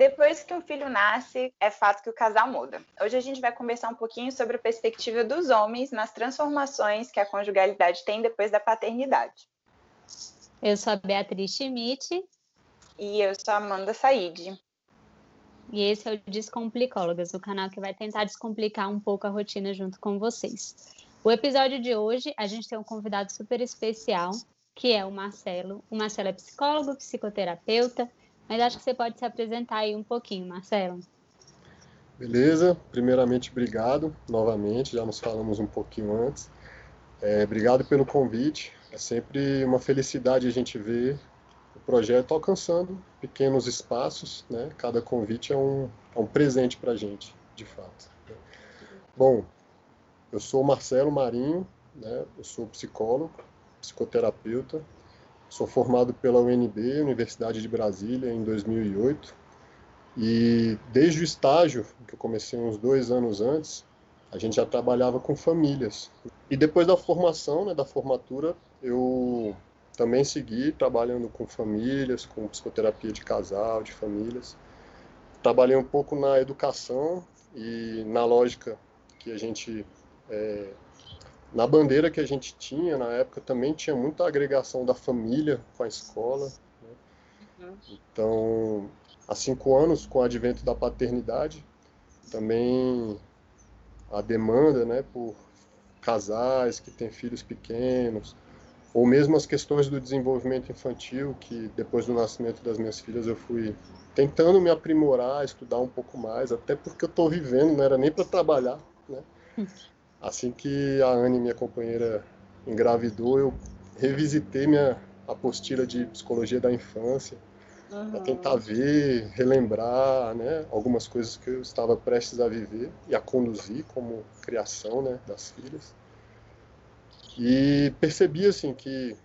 Depois que um filho nasce, é fato que o casal muda. Hoje a gente vai conversar um pouquinho sobre a perspectiva dos homens nas transformações que a conjugalidade tem depois da paternidade. Eu sou a Beatriz Schmidt. E eu sou a Amanda Said. E esse é o Descomplicólogas, o canal que vai tentar descomplicar um pouco a rotina junto com vocês. O episódio de hoje, a gente tem um convidado super especial, que é o Marcelo. O Marcelo é psicólogo, psicoterapeuta, mas acho que você pode se apresentar aí um pouquinho, Marcelo. Beleza, primeiramente obrigado novamente, já nos falamos um pouquinho antes. É, obrigado pelo convite, é sempre uma felicidade a gente ver o projeto alcançando pequenos espaços, né? Cada convite é um, é um presente para a gente, de fato. Bom, eu sou Marcelo Marinho, né? eu sou psicólogo, psicoterapeuta, Sou formado pela UNB, Universidade de Brasília, em 2008. E desde o estágio, que eu comecei uns dois anos antes, a gente já trabalhava com famílias. E depois da formação, né, da formatura, eu também segui trabalhando com famílias, com psicoterapia de casal, de famílias. Trabalhei um pouco na educação e na lógica que a gente é, na bandeira que a gente tinha na época também tinha muita agregação da família com a escola. Né? Então, há cinco anos, com o advento da paternidade, também a demanda né, por casais que têm filhos pequenos, ou mesmo as questões do desenvolvimento infantil, que depois do nascimento das minhas filhas eu fui tentando me aprimorar, estudar um pouco mais, até porque eu estou vivendo, não era nem para trabalhar, né? Assim que a Anne, minha companheira, engravidou, eu revisitei minha apostila de psicologia da infância uhum. para tentar ver, relembrar, né, algumas coisas que eu estava prestes a viver e a conduzir como criação, né, das filhas. E percebi assim que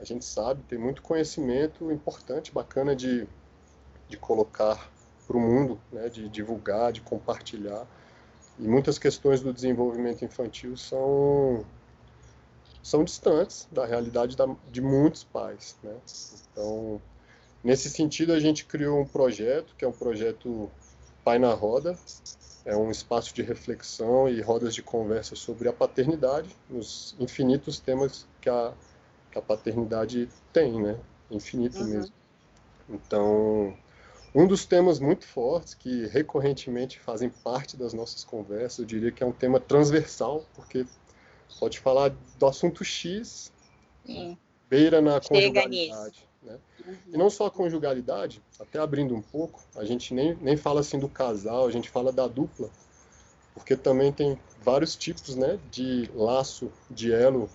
a gente sabe, tem muito conhecimento importante, bacana de, de colocar para o mundo, né, de divulgar, de compartilhar e muitas questões do desenvolvimento infantil são são distantes da realidade da, de muitos pais, né? Então, nesse sentido, a gente criou um projeto que é um projeto Pai na Roda, é um espaço de reflexão e rodas de conversa sobre a paternidade, os infinitos temas que a, que a paternidade tem, né? Infinito uhum. mesmo. Então, um dos temas muito fortes que recorrentemente fazem parte das nossas conversas, eu diria que é um tema transversal, porque pode falar do assunto X, Sim. beira na Chega conjugalidade. Né? Uhum. E não só a conjugalidade, até abrindo um pouco, a gente nem, nem fala assim do casal, a gente fala da dupla, porque também tem vários tipos né, de laço, de elo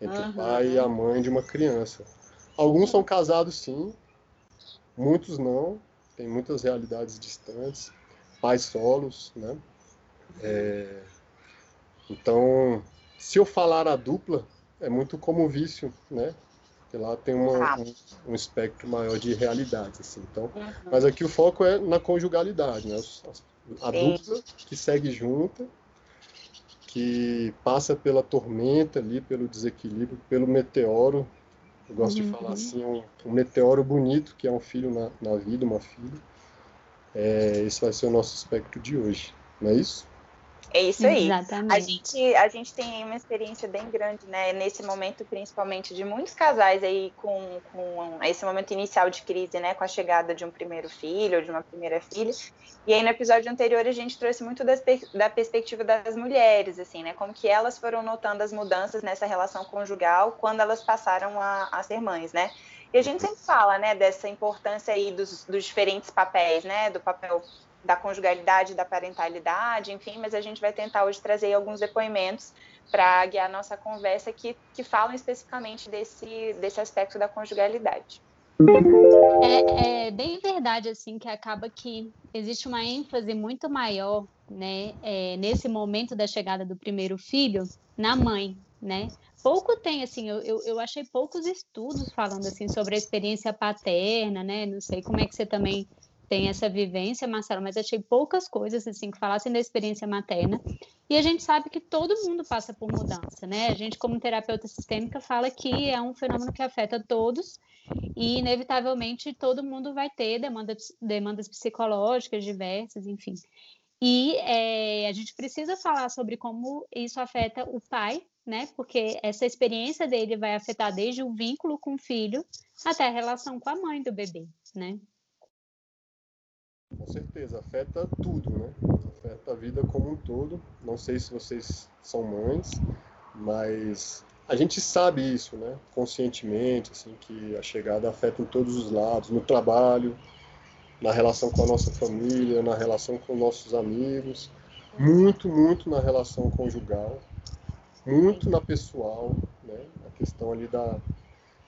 entre uhum. o pai e a mãe de uma criança. Alguns são casados sim, muitos não, tem muitas realidades distantes, pais solos, né? É, então, se eu falar a dupla, é muito como vício, né? Porque lá tem uma, um, um, espectro maior de realidades, assim. Então, uhum. mas aqui o foco é na conjugalidade, né? A dupla que segue junta, que passa pela tormenta ali, pelo desequilíbrio, pelo meteoro eu gosto uhum. de falar assim, um, um, meteoro bonito, que é um filho na, na vida, uma filha. É, esse vai ser o nosso aspecto de hoje, não é isso? É isso aí. Exatamente. A gente, a gente tem uma experiência bem grande, né? Nesse momento, principalmente, de muitos casais aí com, com esse momento inicial de crise, né? Com a chegada de um primeiro filho ou de uma primeira filha. E aí, no episódio anterior, a gente trouxe muito das, da perspectiva das mulheres, assim, né? Como que elas foram notando as mudanças nessa relação conjugal quando elas passaram a, a ser mães, né? E a gente sempre fala, né, dessa importância aí dos, dos diferentes papéis, né? Do papel da conjugalidade, da parentalidade, enfim, mas a gente vai tentar hoje trazer alguns depoimentos para guiar a nossa conversa que, que falam especificamente desse, desse aspecto da conjugalidade. É, é, bem verdade, assim, que acaba que existe uma ênfase muito maior, né, é, nesse momento da chegada do primeiro filho, na mãe, né? Pouco tem, assim, eu, eu, eu achei poucos estudos falando, assim, sobre a experiência paterna, né? Não sei como é que você também tem essa vivência, Marcelo, mas achei poucas coisas assim que falassem da experiência materna. E a gente sabe que todo mundo passa por mudança, né? A gente, como terapeuta sistêmica, fala que é um fenômeno que afeta todos e, inevitavelmente, todo mundo vai ter demandas, demandas psicológicas diversas, enfim. E é, a gente precisa falar sobre como isso afeta o pai, né? Porque essa experiência dele vai afetar desde o vínculo com o filho até a relação com a mãe do bebê, né? Com certeza, afeta tudo, né? Afeta a vida como um todo. Não sei se vocês são mães, mas a gente sabe isso, né? Conscientemente, assim, que a chegada afeta em todos os lados, no trabalho, na relação com a nossa família, na relação com nossos amigos, muito, muito na relação conjugal, muito na pessoal, né? A questão ali da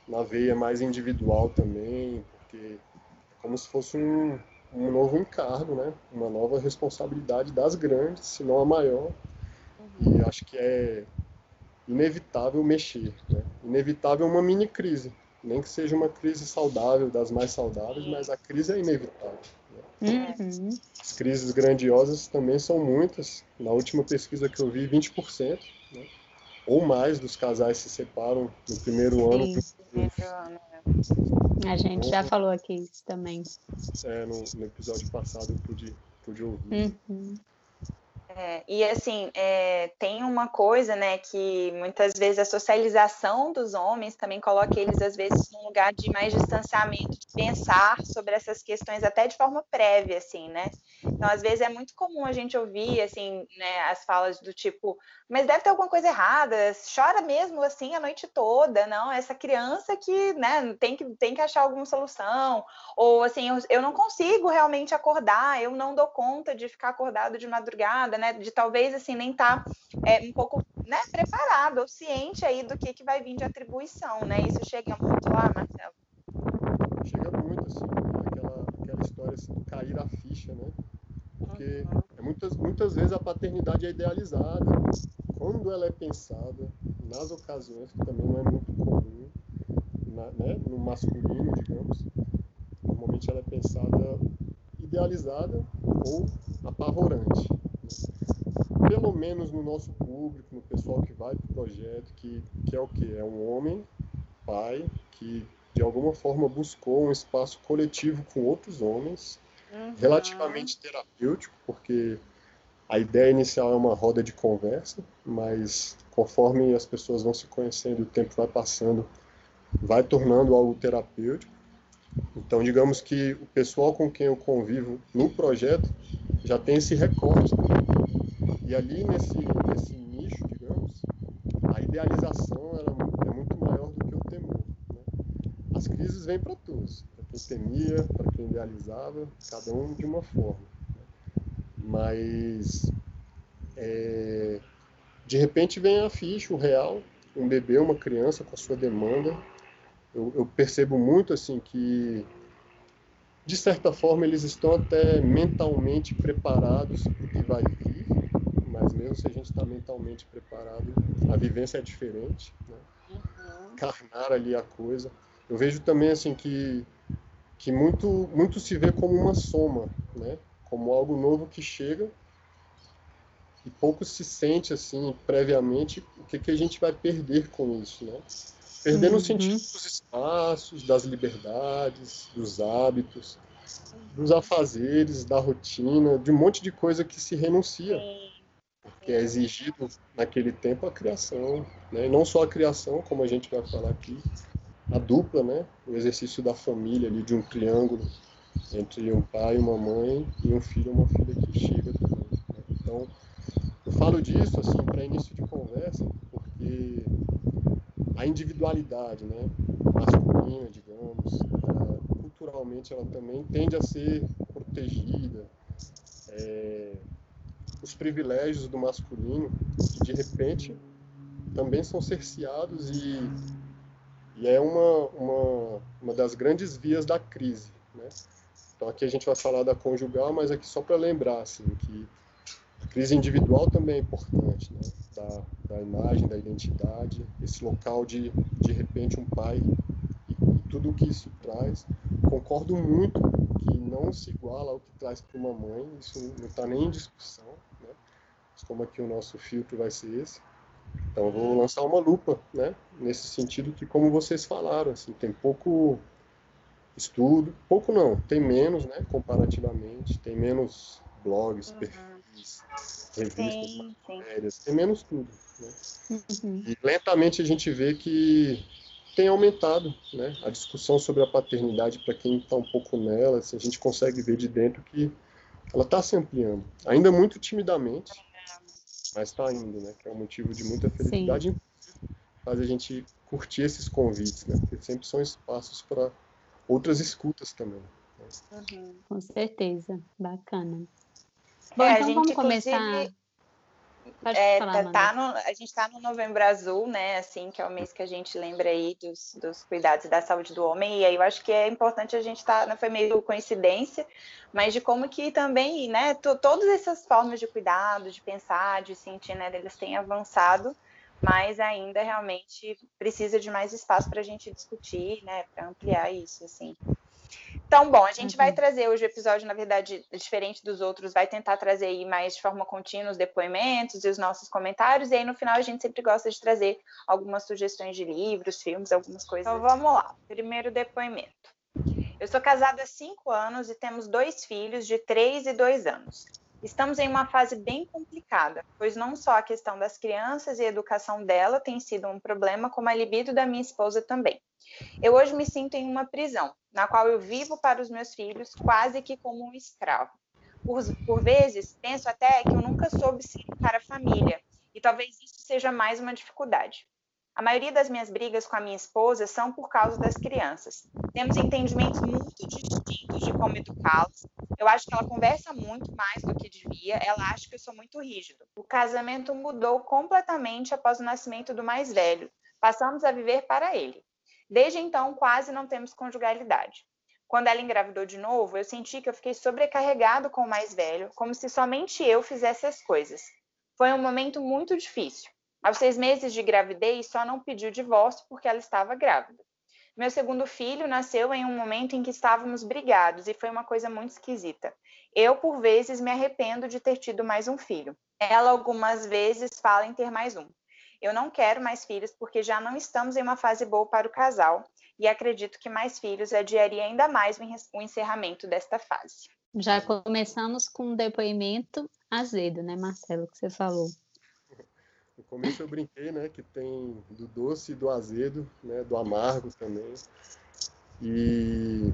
na veia mais individual também, porque é como se fosse um, um novo encargo, né? Uma nova responsabilidade das grandes, se não a maior. E acho que é inevitável mexer, né? Inevitável uma mini crise, nem que seja uma crise saudável, das mais saudáveis, mas a crise é inevitável. Né? Uhum. As crises grandiosas também são muitas. Na última pesquisa que eu vi, 20%, né? Ou mais dos casais se separam no primeiro ano. Sim, primeiro ano a gente já falou aqui isso também. É, no, no episódio passado eu pude, pude ouvir. Uhum. É, e assim, é, tem uma coisa, né, que muitas vezes a socialização dos homens também coloca eles, às vezes, num lugar de mais distanciamento, de pensar sobre essas questões até de forma prévia, assim, né? Então, às vezes, é muito comum a gente ouvir, assim, né, as falas do tipo, mas deve ter alguma coisa errada, chora mesmo, assim, a noite toda, não, essa criança que, né, tem que, tem que achar alguma solução, ou, assim, eu, eu não consigo realmente acordar, eu não dou conta de ficar acordado de madrugada, né, de talvez, assim, nem estar tá, é, um pouco, né, preparado ou ciente aí do que, que vai vir de atribuição, né, isso chega muito lá, Marcelo? Chega muito, assim, aquela, aquela história, assim, do cair a ficha, né, porque é muitas, muitas vezes a paternidade é idealizada, quando ela é pensada, nas ocasiões, que também não é muito comum, na, né, no masculino, digamos, normalmente ela é pensada idealizada ou apavorante. Pelo menos no nosso público, no pessoal que vai para o projeto, que, que é o que? É um homem, pai, que de alguma forma buscou um espaço coletivo com outros homens, uhum. relativamente terapêutico, porque a ideia inicial é uma roda de conversa, mas conforme as pessoas vão se conhecendo, o tempo vai passando, vai tornando algo terapêutico. Então, digamos que o pessoal com quem eu convivo no projeto já tem esse recorte. E ali nesse, nesse nicho, digamos, a idealização ela é muito maior do que o temor. Né? As crises vêm para todos, para quem temia, para quem idealizava, cada um de uma forma. Mas é, de repente vem a ficha, o real, um bebê, uma criança com a sua demanda. Eu, eu percebo muito assim que de certa forma eles estão até mentalmente preparados para o que vai vir, mesmo se a gente está mentalmente preparado, a vivência é diferente, né? Uhum. Carnar ali a coisa. Eu vejo também assim que que muito muito se vê como uma soma, né? como algo novo que chega e pouco se sente assim previamente o que, que a gente vai perder com isso, né? Perder uhum. no sentido dos espaços, das liberdades, dos hábitos, dos afazeres, da rotina, de um monte de coisa que se renuncia, porque é exigido naquele tempo a criação, né? Não só a criação, como a gente vai falar aqui, a dupla, né? O exercício da família ali de um triângulo entre um pai, uma mãe e um filho, uma filha que chega também. Né? Então, eu falo disso assim para início de conversa, porque a individualidade, né, masculina, digamos, culturalmente ela também tende a ser protegida. É, os privilégios do masculino, que de repente também são cerceados e, e é uma, uma, uma das grandes vias da crise. Né? Então aqui a gente vai falar da conjugal, mas aqui só para lembrar assim que a crise individual também é importante, né? da, da imagem, da identidade, esse local de de repente um pai e, tudo o que isso traz. Concordo muito que não se iguala ao que traz para uma mãe, isso não está nem em discussão? Como aqui o nosso filtro vai ser esse. Então eu vou lançar uma lupa, né? Nesse sentido que, como vocês falaram, assim, tem pouco estudo, pouco não, tem menos, né? Comparativamente, tem menos blogs, uhum. perfis, revistas, matérias, tem menos tudo, né? Uhum. E lentamente a gente vê que tem aumentado, né? A discussão sobre a paternidade para quem está um pouco nela, assim, a gente consegue ver de dentro que ela está se ampliando, ainda muito timidamente, mas está indo, né? Que é um motivo de muita felicidade. Faz a gente curtir esses convites, né? Porque sempre são espaços para outras escutas também. Né? Uhum. Com certeza, bacana. É, Bom, é, então vamos começar. É, falar, tá, tá no, a gente está no Novembro Azul, né? Assim, que é o mês que a gente lembra aí dos, dos cuidados da saúde do homem. E aí eu acho que é importante a gente estar, tá, não foi meio coincidência, mas de como que também, né? Todas essas formas de cuidado, de pensar, de sentir, né? Eles têm avançado, mas ainda realmente precisa de mais espaço para a gente discutir, né? Para ampliar isso, assim. Então, bom, a gente uhum. vai trazer hoje o episódio, na verdade, diferente dos outros, vai tentar trazer aí mais de forma contínua os depoimentos e os nossos comentários, e aí no final a gente sempre gosta de trazer algumas sugestões de livros, filmes, algumas coisas. Então vamos lá. Primeiro depoimento. Eu sou casada há cinco anos e temos dois filhos de três e dois anos. Estamos em uma fase bem complicada, pois não só a questão das crianças e a educação dela tem sido um problema, como a libido da minha esposa também. Eu hoje me sinto em uma prisão, na qual eu vivo para os meus filhos quase que como um escravo. Por, por vezes, penso até que eu nunca soube ser para a família, e talvez isso seja mais uma dificuldade. A maioria das minhas brigas com a minha esposa são por causa das crianças. Temos entendimentos muito distintos de como educá-las. Eu acho que ela conversa muito mais do que devia, ela acha que eu sou muito rígido. O casamento mudou completamente após o nascimento do mais velho. Passamos a viver para ele. Desde então, quase não temos conjugalidade. Quando ela engravidou de novo, eu senti que eu fiquei sobrecarregado com o mais velho, como se somente eu fizesse as coisas. Foi um momento muito difícil. Aos seis meses de gravidez, só não pediu divórcio porque ela estava grávida. Meu segundo filho nasceu em um momento em que estávamos brigados e foi uma coisa muito esquisita. Eu, por vezes, me arrependo de ter tido mais um filho. Ela, algumas vezes, fala em ter mais um. Eu não quero mais filhos porque já não estamos em uma fase boa para o casal e acredito que mais filhos adiaria ainda mais o encerramento desta fase. Já começamos com um depoimento azedo, né, Marcelo, que você falou. No começo eu brinquei, né, que tem do doce e do azedo, né, do amargo também. E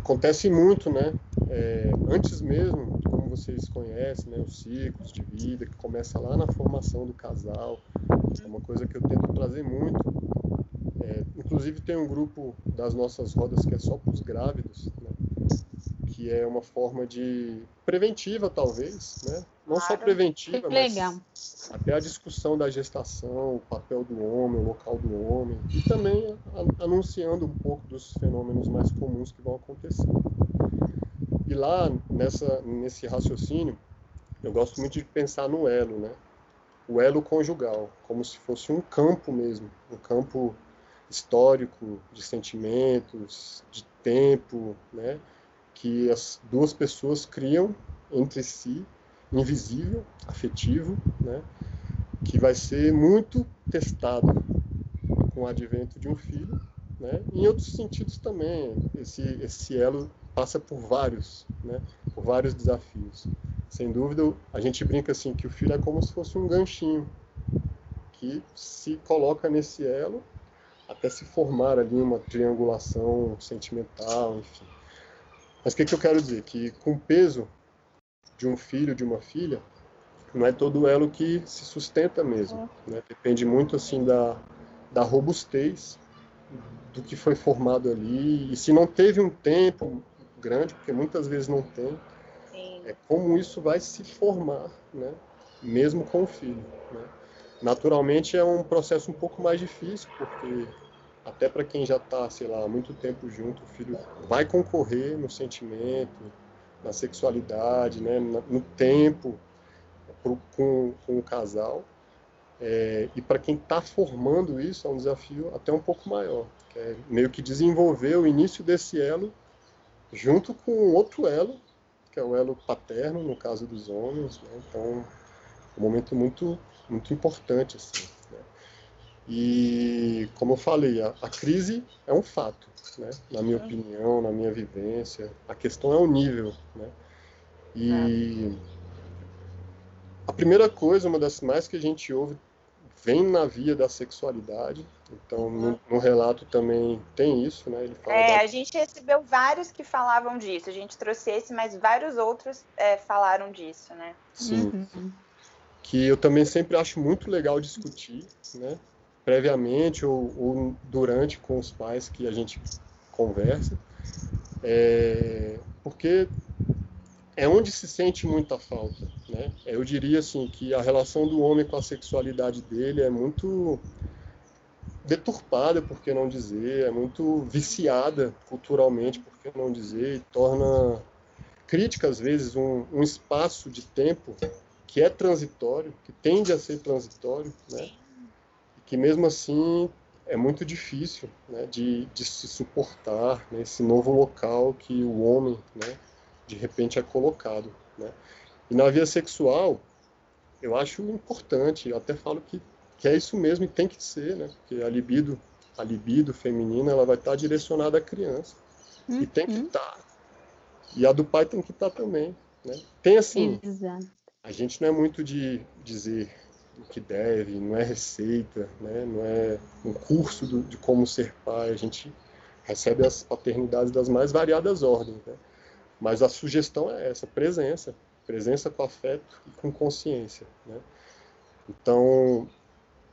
acontece muito, né, é, antes mesmo, como vocês conhecem, né, os ciclos de vida, que começa lá na formação do casal, é uma coisa que eu tento trazer muito. É, inclusive tem um grupo das nossas rodas que é só para os grávidos, né, que é uma forma de preventiva, talvez, né, não só preventiva, mas até a discussão da gestação, o papel do homem, o local do homem, e também anunciando um pouco dos fenômenos mais comuns que vão acontecer. E lá, nessa, nesse raciocínio, eu gosto muito de pensar no elo, né? O elo conjugal, como se fosse um campo mesmo, um campo histórico de sentimentos, de tempo, né? Que as duas pessoas criam entre si invisível, afetivo, né, que vai ser muito testado com o advento de um filho, né, em outros sentidos também. Esse, esse elo passa por vários, né, por vários desafios. Sem dúvida, a gente brinca assim que o filho é como se fosse um ganchinho que se coloca nesse elo até se formar ali uma triangulação sentimental, enfim. Mas o que, que eu quero dizer? Que com peso de um filho, de uma filha, não é todo elo que se sustenta mesmo. Né? Depende muito assim da, da robustez do que foi formado ali. E se não teve um tempo grande, porque muitas vezes não tem, Sim. é como isso vai se formar, né? mesmo com o filho. Né? Naturalmente é um processo um pouco mais difícil, porque até para quem já está, sei lá, há muito tempo junto, o filho vai concorrer no sentimento, na sexualidade, né, no tempo pro, com, com o casal. É, e para quem está formando isso, é um desafio até um pouco maior, que é meio que desenvolver o início desse elo junto com outro elo, que é o elo paterno, no caso dos homens. Né? Então, um momento muito, muito importante. Assim? E, como eu falei, a, a, crise é um fato, né? na minha opinião, na minha vivência. A questão é o nível. Né? E a primeira coisa, uma das mais que a gente ouve, vem na via da sexualidade. Então, no, no relato também tem isso, né? Ele fala é, da... a gente recebeu vários que falavam disso. A gente trouxe esse, mas vários outros é, falaram disso, né? Sim. Uhum. Que eu também sempre acho muito legal discutir, né? Previamente ou, ou durante com os pais que a gente conversa. É, porque é onde se sente muita falta, né? Eu diria assim que a relação do homem com a sexualidade dele é muito deturpada, por que não dizer, é muito viciada culturalmente, por que não dizer, e torna crítica às vezes um, um espaço de tempo que é transitório, que tende a ser transitório, né? Que mesmo assim é muito difícil né, de, de se suportar nesse novo local que o homem, né, de repente é colocado. Né? E na via sexual, eu acho importante, eu até falo que, que é isso mesmo e tem que ser, né? porque a libido, a libido feminina ela vai estar direcionada à criança. Uhum. E tem que estar. Uhum. Tá. E a do pai tem que estar tá também. Né? Tem assim, Exato. a gente não é muito de dizer o que deve, não é receita, né? não é um curso do, de como ser pai, a gente recebe as paternidades das mais variadas ordens. Né? Mas a sugestão é essa, presença, presença com afeto e com consciência, né? Então,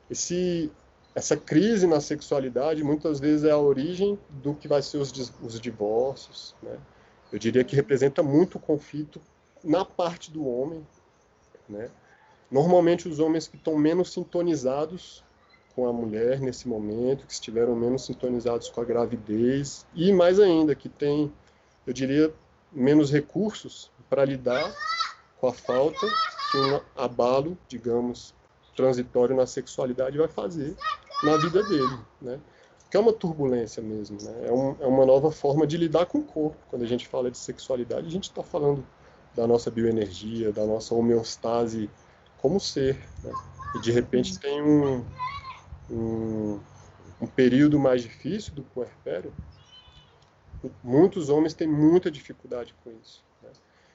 esse, essa crise na sexualidade muitas vezes é a origem do que vai ser os, os divórcios, né? Eu diria que representa muito conflito na parte do homem, né? Normalmente os homens que estão menos sintonizados com a mulher nesse momento, que estiveram menos sintonizados com a gravidez e mais ainda que tem, eu diria, menos recursos para lidar com a falta que um abalo, digamos, transitório na sexualidade vai fazer na vida dele, né? Que é uma turbulência mesmo, né? É, um, é uma nova forma de lidar com o corpo. Quando a gente fala de sexualidade, a gente está falando da nossa bioenergia, da nossa homeostase como ser, né? E de repente tem um, um, um período mais difícil do puerpério, muitos homens têm muita dificuldade com isso. Né?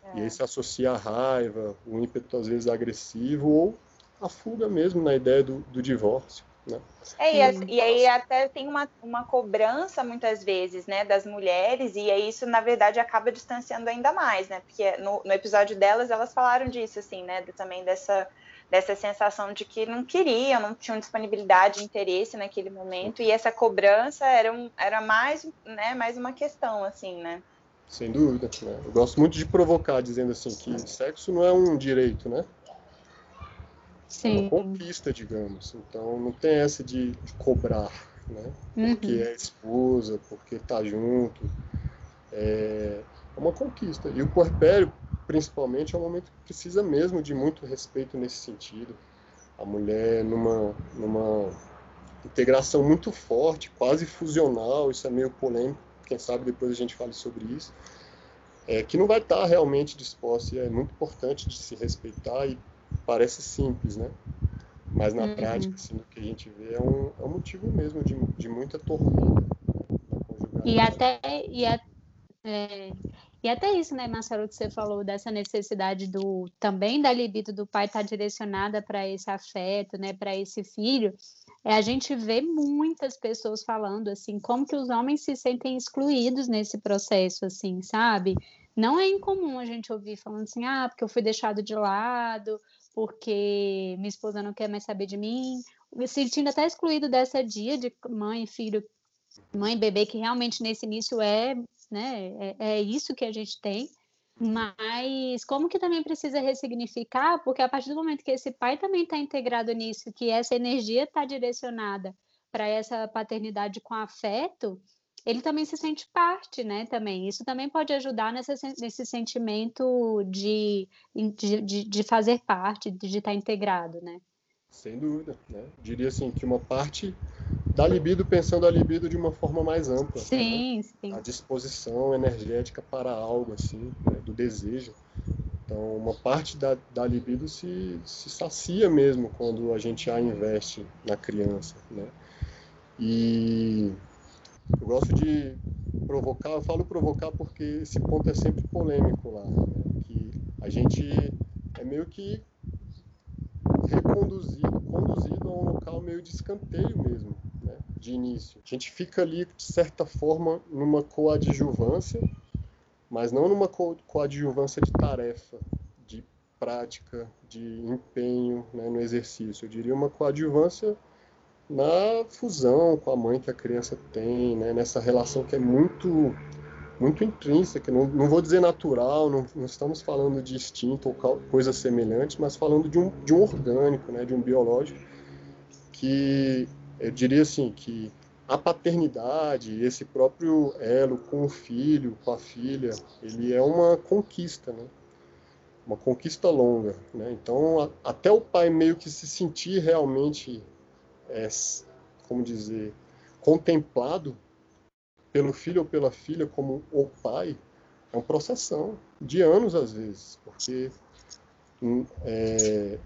É. E aí se associa a raiva, o ímpeto às vezes agressivo ou a fuga mesmo na ideia do, do divórcio. Né? É, e, e, aí até tem uma, uma cobrança muitas vezes, né, das mulheres, e aí isso, na verdade, acaba distanciando ainda mais, né, porque no, no episódio delas, elas falaram disso, assim, né, também dessa dessa sensação de que não queriam, não tinham disponibilidade, interesse naquele momento, e essa cobrança era, um, era mais, né, mais uma questão, assim, né? Sem dúvida. Né? Eu gosto muito de provocar, dizendo assim, que sexo não é um direito, né? Sim. É uma conquista, digamos. Então, não tem essa de, cobrar, né? Porque uhum. é esposa, porque tá junto. É, é uma conquista. E o puerpério, principalmente, é um momento que precisa mesmo de muito respeito nesse sentido. A mulher numa, numa integração muito forte, quase fusional, isso é meio polêmico, quem sabe depois a gente fale sobre isso, é, que não vai estar realmente disposta, e é muito importante de se respeitar, e parece simples, né? Mas na uhum. prática, assim, o que a gente vê é um, é um motivo mesmo de, de muita tormenta. E até, e, a, é, e até isso, né, Marcelo, que você falou dessa necessidade do também da libido do pai estar tá direcionada para esse afeto, né, para esse filho. É, a gente vê muitas pessoas falando assim, como que os homens se sentem excluídos nesse processo, assim, sabe? Não é incomum a gente ouvir falando assim, ah, porque eu fui deixado de lado, porque minha esposa não quer mais saber de mim, me sentindo até excluído dessa dia de mãe, filho, mãe, bebê, que realmente nesse início é né? É, é isso que a gente tem. Mas como que também precisa ressignificar? Porque a partir do momento que esse pai também está integrado nisso, que essa energia está direcionada para essa paternidade com afeto, ele também se sente parte, né? Também isso também pode ajudar nessa, nesse sentimento de, de, de fazer parte, de estar tá integrado, né? Sem dúvida, né? Diria assim que uma parte da libido pensando a libido de uma forma mais ampla. Sim, né? sim. A disposição energética para algo, assim, né? do desejo. Então, uma parte da, da libido se, se sacia mesmo quando a gente a investe na criança, né? E eu gosto de provocar, eu falo provocar porque esse ponto é sempre polêmico lá, né? que a gente é meio que reconduzido, conduzido a um local meio de escanteio mesmo, né? de início. A gente fica ali, de certa forma, numa coadjuvância, mas não numa co coadjuvância de tarefa, de prática, de empenho né, no exercício. Eu diria uma coadjuvância na fusão com a mãe que a criança tem, né, nessa relação que é muito muito intrínseca, não, não vou dizer natural, não, não, estamos falando de instinto ou coisa semelhante, mas falando de um, de um orgânico, né, de um biológico, que eu diria assim, que a paternidade, esse próprio elo com o filho, com a filha, ele é uma conquista, né? Uma conquista longa, né? Então, a, até o pai meio que se sentir realmente, é, como dizer, contemplado pelo filho ou pela filha como o pai, é uma processão de anos às vezes, porque hum, é,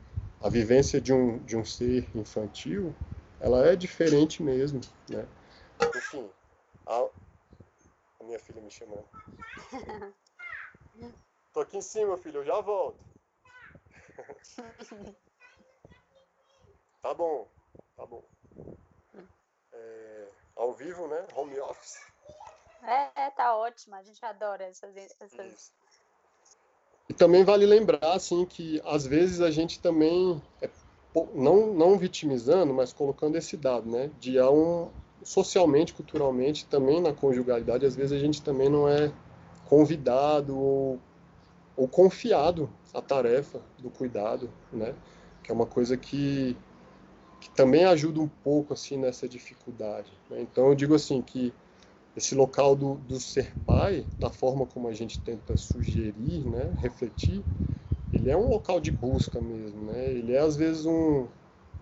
a vivência de um, de um ser infantil ela é diferente mesmo, né? Enfim, a, a minha filha me chamando. Tô aqui em cima, filho, eu já volto. tá bom, tá bom. É, ao vivo, né? Home office. É, tá ótimo, a gente adora essas, essas... E também vale lembrar, assim, que às vezes a gente também é não, não vitimizando, mas colocando esse dado, né? De há um socialmente, culturalmente, também na conjugalidade, às vezes a gente também não é convidado ou, ou confiado a tarefa do cuidado, né? Que é uma coisa que, que também ajuda um pouco assim nessa dificuldade. Né? Então eu digo assim que esse local do, do ser pai, da forma como a gente tenta sugerir, né, refletir, ele é um local de busca mesmo, né? Ele é às vezes um,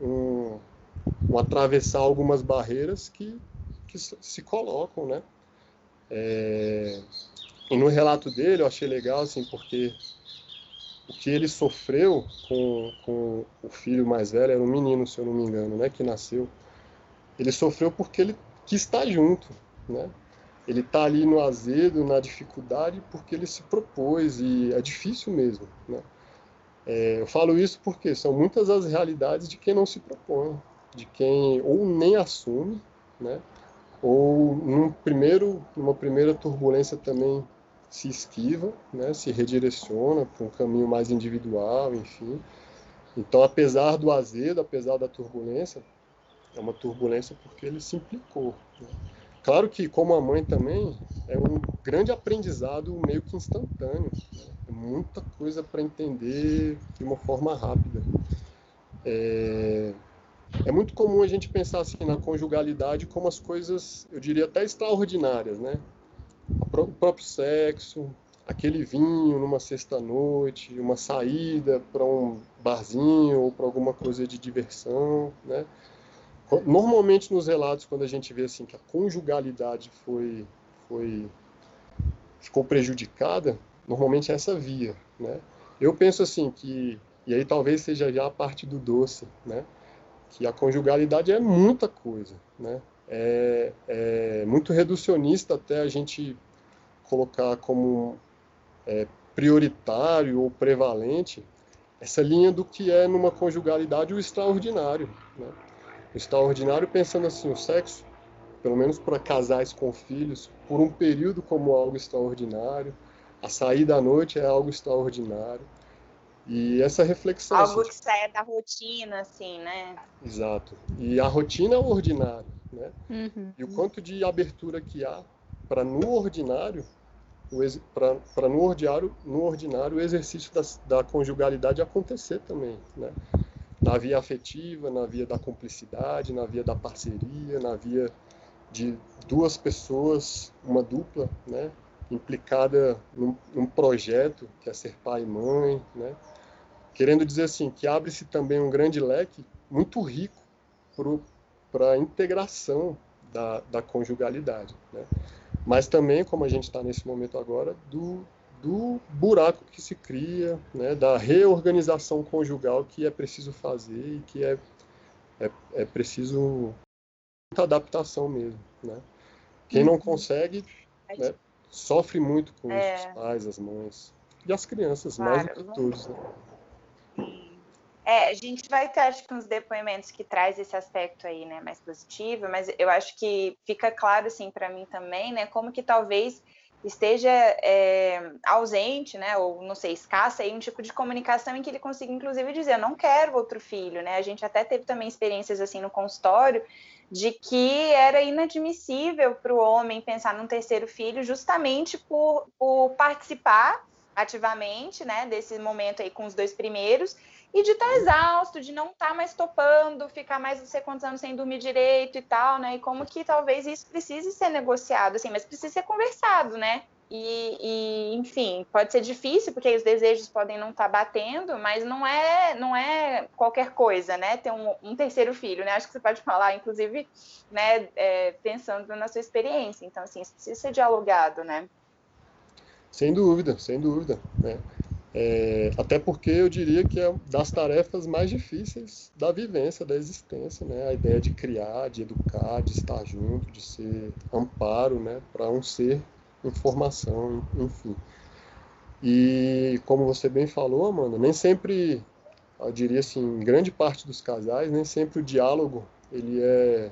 um, um atravessar algumas barreiras que, que se colocam, né? É, e no relato dele eu achei legal, assim, porque o que ele sofreu com, com o filho mais velho, era um menino, se eu não me engano, né, que nasceu. Ele sofreu porque ele quis estar junto, né? Ele está ali no azedo, na dificuldade, porque ele se propôs e é difícil mesmo, né? É, eu falo isso porque são muitas as realidades de quem não se propõe, de quem ou nem assume, né? Ou num primeiro, numa primeira turbulência também se esquiva, né? Se redireciona para um caminho mais individual, enfim. Então, apesar do azedo, apesar da turbulência, é uma turbulência porque ele se implicou. Né? Claro que, como a mãe também, é um grande aprendizado meio que instantâneo. Né? É muita coisa para entender de uma forma rápida. É... é, muito comum a gente pensar assim na conjugalidade como as coisas, eu diria até extraordinárias, né? O próprio sexo, aquele vinho numa sexta-noite, uma saída para um barzinho ou para alguma coisa de diversão, né? Normalmente nos relatos, quando a gente vê assim que a conjugalidade foi, foi ficou prejudicada, normalmente é essa via, né? Eu penso assim que e aí talvez seja já a parte do doce, né? Que a conjugalidade é muita coisa, né? É, é muito reducionista até a gente colocar como é, prioritário ou prevalente essa linha do que é numa conjugalidade o extraordinário, né? O extraordinário pensando assim, o sexo, pelo menos para casais com filhos, por um período como algo extraordinário, a saída à noite é algo extraordinário. E essa reflexão. Algo assim, que sai da rotina, assim, né? Exato. E a rotina é o ordinário, né? Uhum. E o quanto de abertura que há para no ordinário, para no ordinário, no ordinário o exercício da, da conjugalidade acontecer também, né? Na via afetiva, na via da cumplicidade, na via da parceria, na via de duas pessoas, uma dupla, né? implicada num, num, projeto que é ser pai e mãe, né? Querendo dizer assim que abre-se também um grande leque muito rico para a integração da, da conjugalidade. Né? Mas também, como a gente está nesse momento agora, do, do buraco que se cria, né? da reorganização conjugal que é preciso fazer e que é, é, é preciso muita adaptação mesmo. Né? Quem não uhum. consegue né, sofre muito com é. os pais, as mães e as crianças, claro. mais do que todos. Né? É, a gente vai ter, acho que, uns depoimentos que traz esse aspecto aí, né, mais positivo, mas eu acho que fica claro, assim, para mim também, né, como que talvez esteja é, ausente, né, ou não sei, escassa aí um tipo de comunicação em que ele consiga, inclusive, dizer, eu não quero outro filho, né, a gente até teve também experiências, assim, no consultório, de que era inadmissível para o homem pensar num terceiro filho justamente por, por participar ativamente, né, desse momento aí com os dois primeiros, e de estar tá exausto, de não estar tá mais topando, ficar mais não sei quantos anos sem dormir direito e tal, né? E como que talvez isso precise ser negociado, assim, mas precisa ser conversado, né? E, e, enfim, pode ser difícil porque os desejos podem não estar tá batendo, mas não é não é qualquer coisa, né? Ter um, um terceiro filho, né? Acho que você pode falar, inclusive, né? É, pensando na sua experiência. Então, assim, isso precisa ser dialogado, né? Sem dúvida, sem dúvida. Né? É, até porque eu diria que é das tarefas mais difíceis da vivência, da existência, né? A ideia de criar, de educar, de estar junto, de ser amparo, né? Para um ser em formação, enfim. E como você bem falou, Amanda, nem sempre, eu diria assim, em grande parte dos casais, nem sempre o diálogo ele é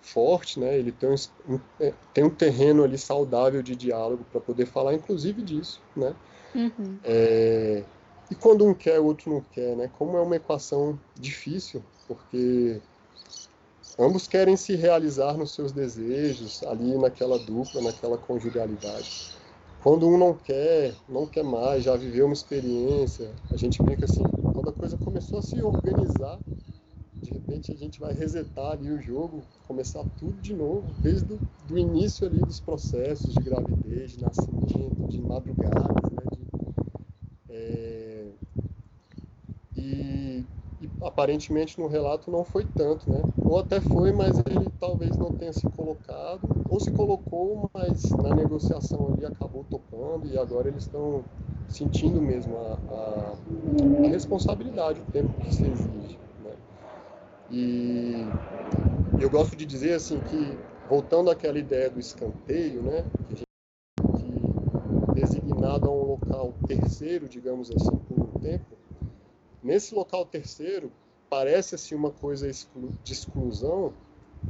forte, né? Ele tem um, é, tem um terreno ali saudável de diálogo para poder falar, inclusive disso, né? Uhum. É, e quando um quer, o outro não quer, né? Como é uma equação difícil, porque ambos querem se realizar nos seus desejos, ali naquela dupla, naquela conjugalidade. Quando um não quer, não quer mais, já viveu uma experiência, a gente brinca assim, quando a coisa começou a se organizar, de repente a gente vai resetar ali o jogo, começar tudo de novo, desde o início ali dos processos de gravidez, de nascimento, de madrugadas, né, de é, e, e, aparentemente no relato não foi tanto, né? Ou até foi, mas ele talvez não tenha se colocado, ou se colocou, mas na negociação ali acabou topando e agora eles estão sentindo mesmo a, a, a, responsabilidade, o tempo que se exige. Né? E eu gosto de dizer assim que voltando àquela ideia do escanteio, né? Que gente designado a um local terceiro, digamos assim, por um tempo, nesse local terceiro parece assim uma coisa de exclusão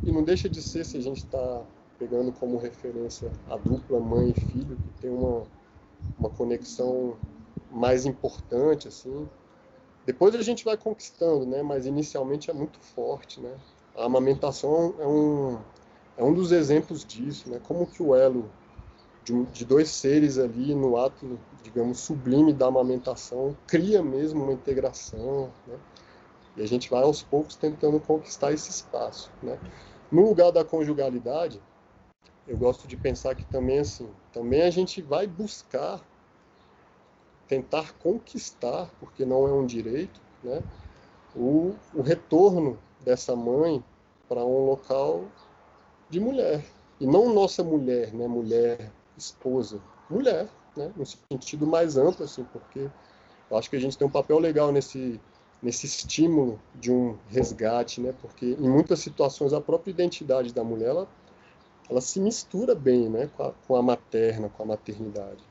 e não deixa de ser se a gente está pegando como referência a dupla mãe e filho que tem uma uma conexão mais importante assim. Depois a gente vai conquistando né mas inicialmente é muito forte né. A amamentação é um é um dos exemplos disso né. Como que o elo de, de, dois seres ali no ato, digamos, sublime da amamentação, cria mesmo uma integração, né? E a gente vai aos poucos tentando conquistar esse espaço, né? No lugar da conjugalidade, eu gosto de pensar que também assim, também a gente vai buscar tentar conquistar, porque não é um direito, né? O, o retorno dessa mãe para um local de mulher e não nossa mulher, né? Mulher esposa, mulher, né? no sentido mais amplo, assim, porque eu acho que a gente tem um papel legal nesse, nesse estímulo de um resgate, né? porque em muitas situações a própria identidade da mulher ela, ela se mistura bem né? com, a, com a materna, com a maternidade.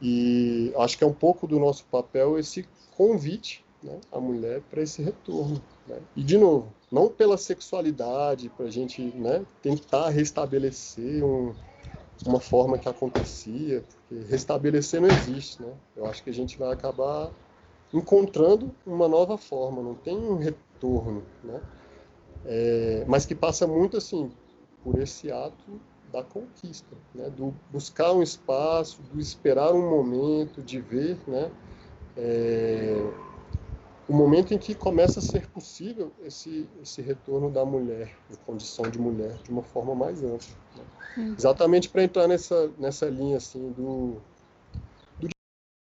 E acho que é um pouco do nosso papel esse convite né, à mulher para esse retorno. Né? E, de novo, não pela sexualidade, para a gente né, tentar restabelecer um, uma forma que acontecia, porque restabelecer não existe, né? Eu acho que a gente vai acabar encontrando uma nova forma, não tem um retorno, né? É, mas que passa muito assim por esse ato da conquista, né? Do buscar um espaço, do esperar um momento, de ver, né? É, o momento em que começa a ser possível esse, esse retorno da mulher, em condição de mulher, de uma forma mais ampla. Né? Uhum. Exatamente para entrar nessa, nessa linha assim do, do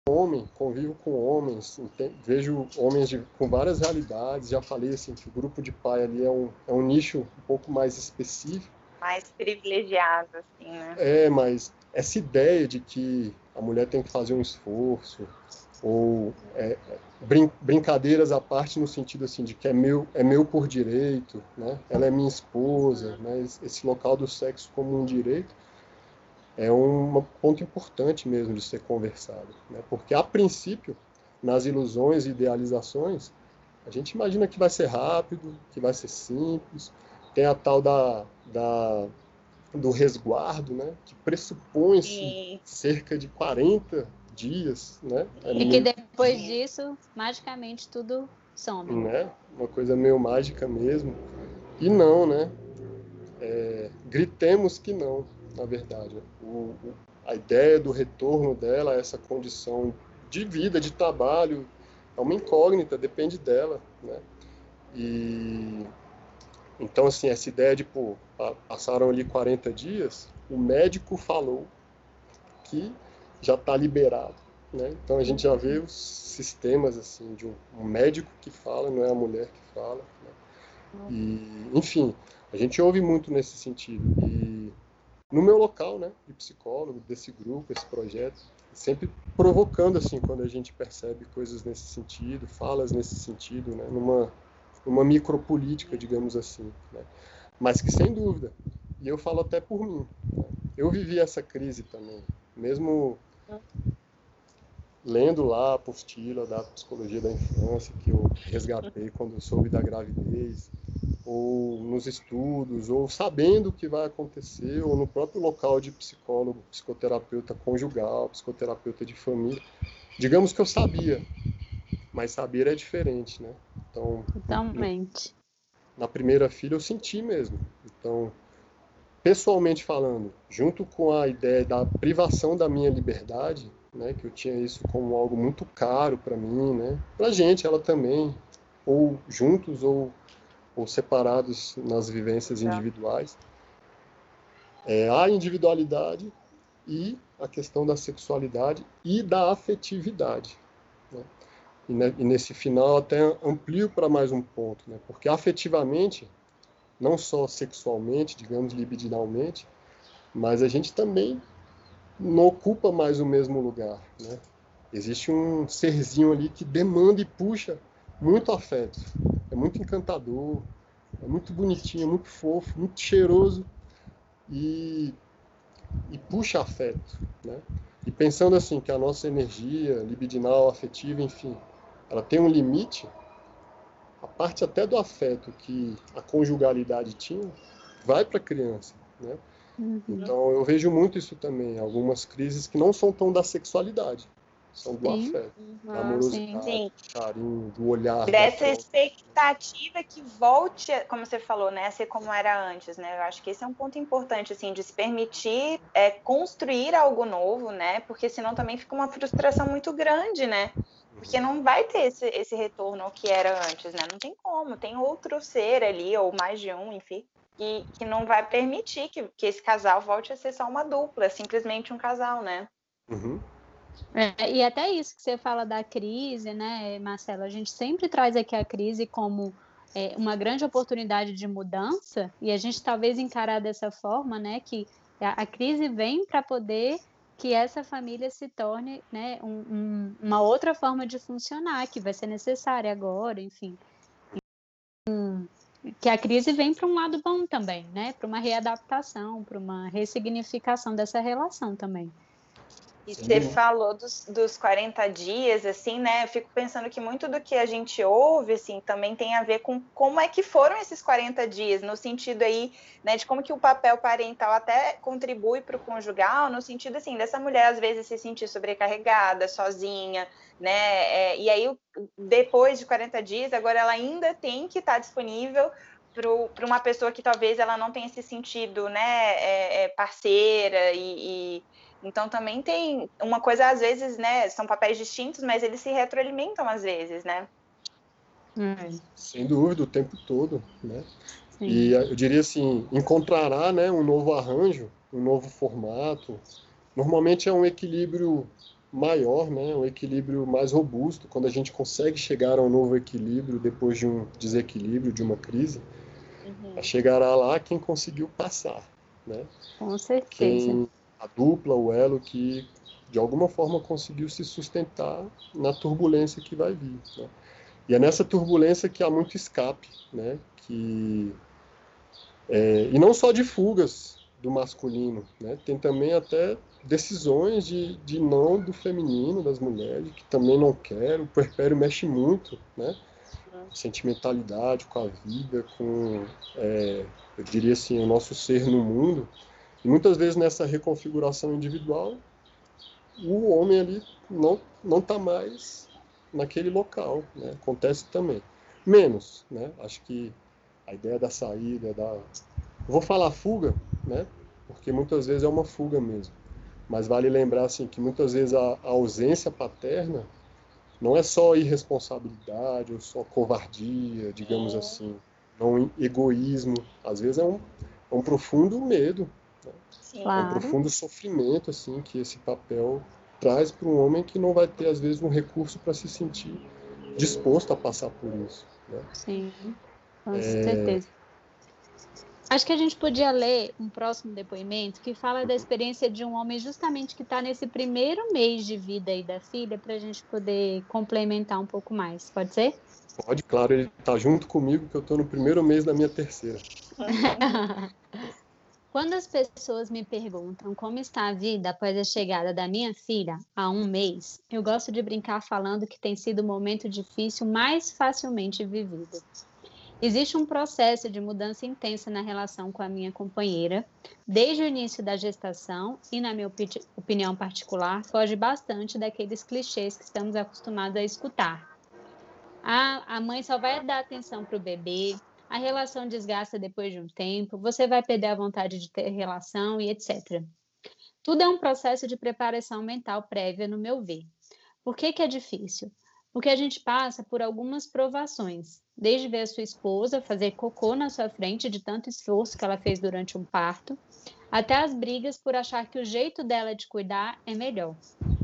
homem convivo com homens, vejo homens de, com várias realidades. Já falei assim que o grupo de pai ali é um, é um nicho um pouco mais específico. Mais privilegiado, assim, né? É, mas essa ideia de que a mulher tem que fazer um esforço, ou é, brin brincadeiras à parte no sentido assim de que é meu é meu por direito né? Ela é minha esposa né? Esse local do sexo como um direito é um ponto importante mesmo de ser conversado né? Porque a princípio nas ilusões e idealizações a gente imagina que vai ser rápido que vai ser simples tem a tal da, da do resguardo né? Que pressupõe-se cerca de 40 dias, né? É e que depois disso, magicamente, tudo some. Né? Uma coisa meio mágica mesmo. E não, né? É, gritemos que não, na verdade. O, o, a ideia do retorno dela, essa condição de vida, de trabalho, é uma incógnita, depende dela, né? E então assim, essa ideia de, pô, passaram ali 40 dias, o médico falou que já está liberado. Né? Então a gente já vê os sistemas assim de um, médico que fala, não é a mulher que fala. Né? E, enfim, a gente ouve muito nesse sentido. E no meu local, né, de psicólogo, desse grupo, esse projeto, sempre provocando assim quando a gente percebe coisas nesse sentido, falas nesse sentido, né, numa numa micropolítica, digamos assim, né? mas que sem dúvida, e eu falo até por mim, né? eu vivi essa crise também, mesmo lendo lá a apostila da psicologia da infância que eu resgatei quando eu soube da gravidez, ou nos estudos, ou sabendo o que vai acontecer, ou no próprio local de psicólogo, psicoterapeuta conjugal, psicoterapeuta de família. Digamos que eu sabia, mas saber é diferente, né? Então, Totalmente. Na primeira filha eu senti mesmo. Então, pessoalmente falando, junto com a ideia da privação da minha liberdade, né, que eu tinha isso como algo muito caro para mim, né, para gente, ela também, ou juntos ou, ou separados nas vivências individuais, é, a individualidade e a questão da sexualidade e da afetividade. Né? E, ne, e, nesse final até amplio para mais um ponto, né? porque afetivamente não só sexualmente, digamos, libidinalmente, mas a gente também não ocupa mais o mesmo lugar, né? Existe um serzinho ali que demanda e puxa muito afeto. É muito encantador, é muito bonitinho, é muito fofo, muito cheiroso e, e puxa afeto, né? E pensando assim que a nossa energia libidinal, afetiva, enfim, ela tem um limite, a parte até do afeto que a conjugalidade tinha, vai para a criança, né? Uhum. Então eu vejo muito isso também, algumas crises que não são tão da sexualidade, são do sim. afeto, da ah, amorosidade, sim. carinho, do olhar. Dessa expectativa que volte, como você falou, né, a ser como era antes, né? Eu acho que esse é um ponto importante, assim, de se permitir é, construir algo novo, né? Porque senão também fica uma frustração muito grande, né? Porque não vai ter esse, esse retorno ao que era antes, né? Não tem como. Tem outro ser ali, ou mais de um, enfim, que, que não vai permitir que, que esse casal volte a ser só uma dupla, simplesmente um casal, né? Uhum. É, e até isso que você fala da crise, né, Marcelo? A gente sempre traz aqui a crise como é, uma grande oportunidade de mudança, e a gente talvez encarar dessa forma, né, que a, a crise vem para poder que essa família se torne né, um, um, uma outra forma de funcionar, que vai ser necessária agora, enfim. Que a crise vem para um lado bom também, né? Para uma readaptação, para uma ressignificação dessa relação também. E você falou dos, dos 40 dias, assim, né? Eu fico pensando que muito do que a gente ouve, assim, também tem a ver com como é que foram esses 40 dias, no sentido aí, né, de como que o papel parental até contribui para o conjugal, no sentido, assim, dessa mulher às vezes se sentir sobrecarregada, sozinha, né? É, e aí, depois de 40 dias, agora ela ainda tem que estar tá disponível para uma pessoa que talvez ela não tenha esse sentido, né, é, é parceira e, e então também tem uma coisa, às vezes, né? São papéis distintos, mas eles se retroalimentam às vezes, né? Hum. Sem dúvida, o tempo todo, né? Sim. E eu diria assim, encontrará né, um novo arranjo, um novo formato. Normalmente é um equilíbrio maior, né, um equilíbrio mais robusto, quando a gente consegue chegar a um novo equilíbrio depois de um desequilíbrio, de uma crise, uhum. chegará lá quem conseguiu passar, né? Com certeza. Quem, a dupla, o elo que de alguma forma conseguiu se sustentar na turbulência que vai vir. Né? E é nessa turbulência que há muito escape, né? Que é, e não só de fugas do masculino, né? Tem também até decisões de, de não do feminino, das mulheres, que também não querem. O puerpério mexe muito, né? Sentimentalidade com a vida, com, é, eu diria assim, o nosso ser no mundo. E muitas vezes nessa reconfiguração individual, o homem ali não não está mais naquele local, né? Acontece também. Menos, né? Acho que a ideia da saída, da... Vou falar fuga, né? Porque muitas vezes é uma fuga mesmo. Mas vale lembrar assim que muitas vezes a, a ausência paterna não é só irresponsabilidade ou só covardia, digamos é. assim, não egoísmo. Às vezes é um, é um profundo medo, né? claro. é um profundo sofrimento assim que esse papel traz para um homem que não vai ter às vezes um recurso para se sentir disposto a passar por isso. Né? Sim, com é... certeza. Acho que a gente podia ler um próximo depoimento que fala da experiência de um homem justamente que está nesse primeiro mês de vida aí da filha, para a gente poder complementar um pouco mais. Pode ser? Pode, claro. Ele está junto comigo, que eu estou no primeiro mês da minha terceira. Quando as pessoas me perguntam como está a vida após a chegada da minha filha há um mês, eu gosto de brincar falando que tem sido o momento difícil mais facilmente vivido. Existe um processo de mudança intensa na relação com a minha companheira, desde o início da gestação e, na minha opinião particular, foge bastante daqueles clichês que estamos acostumados a escutar. A, a mãe só vai dar atenção para o bebê, a relação desgasta depois de um tempo, você vai perder a vontade de ter relação e etc. Tudo é um processo de preparação mental prévia, no meu ver. Por que, que é difícil? Porque a gente passa por algumas provações, desde ver a sua esposa fazer cocô na sua frente de tanto esforço que ela fez durante um parto, até as brigas por achar que o jeito dela de cuidar é melhor.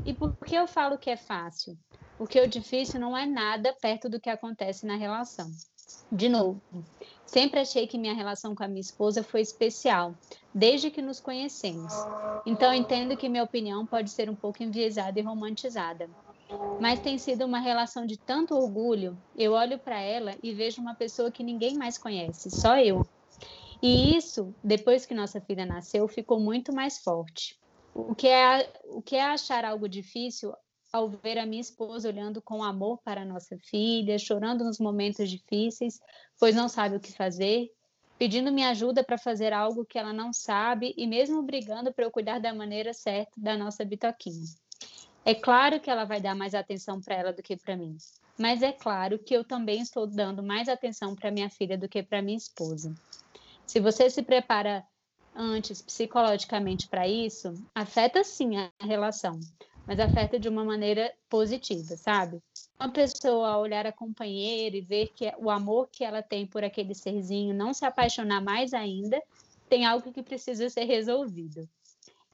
E por que eu falo que é fácil? Porque o difícil não é nada perto do que acontece na relação. De novo, sempre achei que minha relação com a minha esposa foi especial, desde que nos conhecemos. Então entendo que minha opinião pode ser um pouco enviesada e romantizada. Mas tem sido uma relação de tanto orgulho. Eu olho para ela e vejo uma pessoa que ninguém mais conhece, só eu. E isso, depois que nossa filha nasceu, ficou muito mais forte. O que é, o que é achar algo difícil ao ver a minha esposa olhando com amor para nossa filha, chorando nos momentos difíceis, pois não sabe o que fazer, pedindo minha ajuda para fazer algo que ela não sabe e mesmo brigando para eu cuidar da maneira certa da nossa bitoquinha. É claro que ela vai dar mais atenção para ela do que para mim, mas é claro que eu também estou dando mais atenção para minha filha do que para minha esposa. Se você se prepara antes psicologicamente para isso, afeta sim a relação, mas afeta de uma maneira positiva, sabe? Uma pessoa olhar a companheira e ver que o amor que ela tem por aquele serzinho, não se apaixonar mais ainda, tem algo que precisa ser resolvido.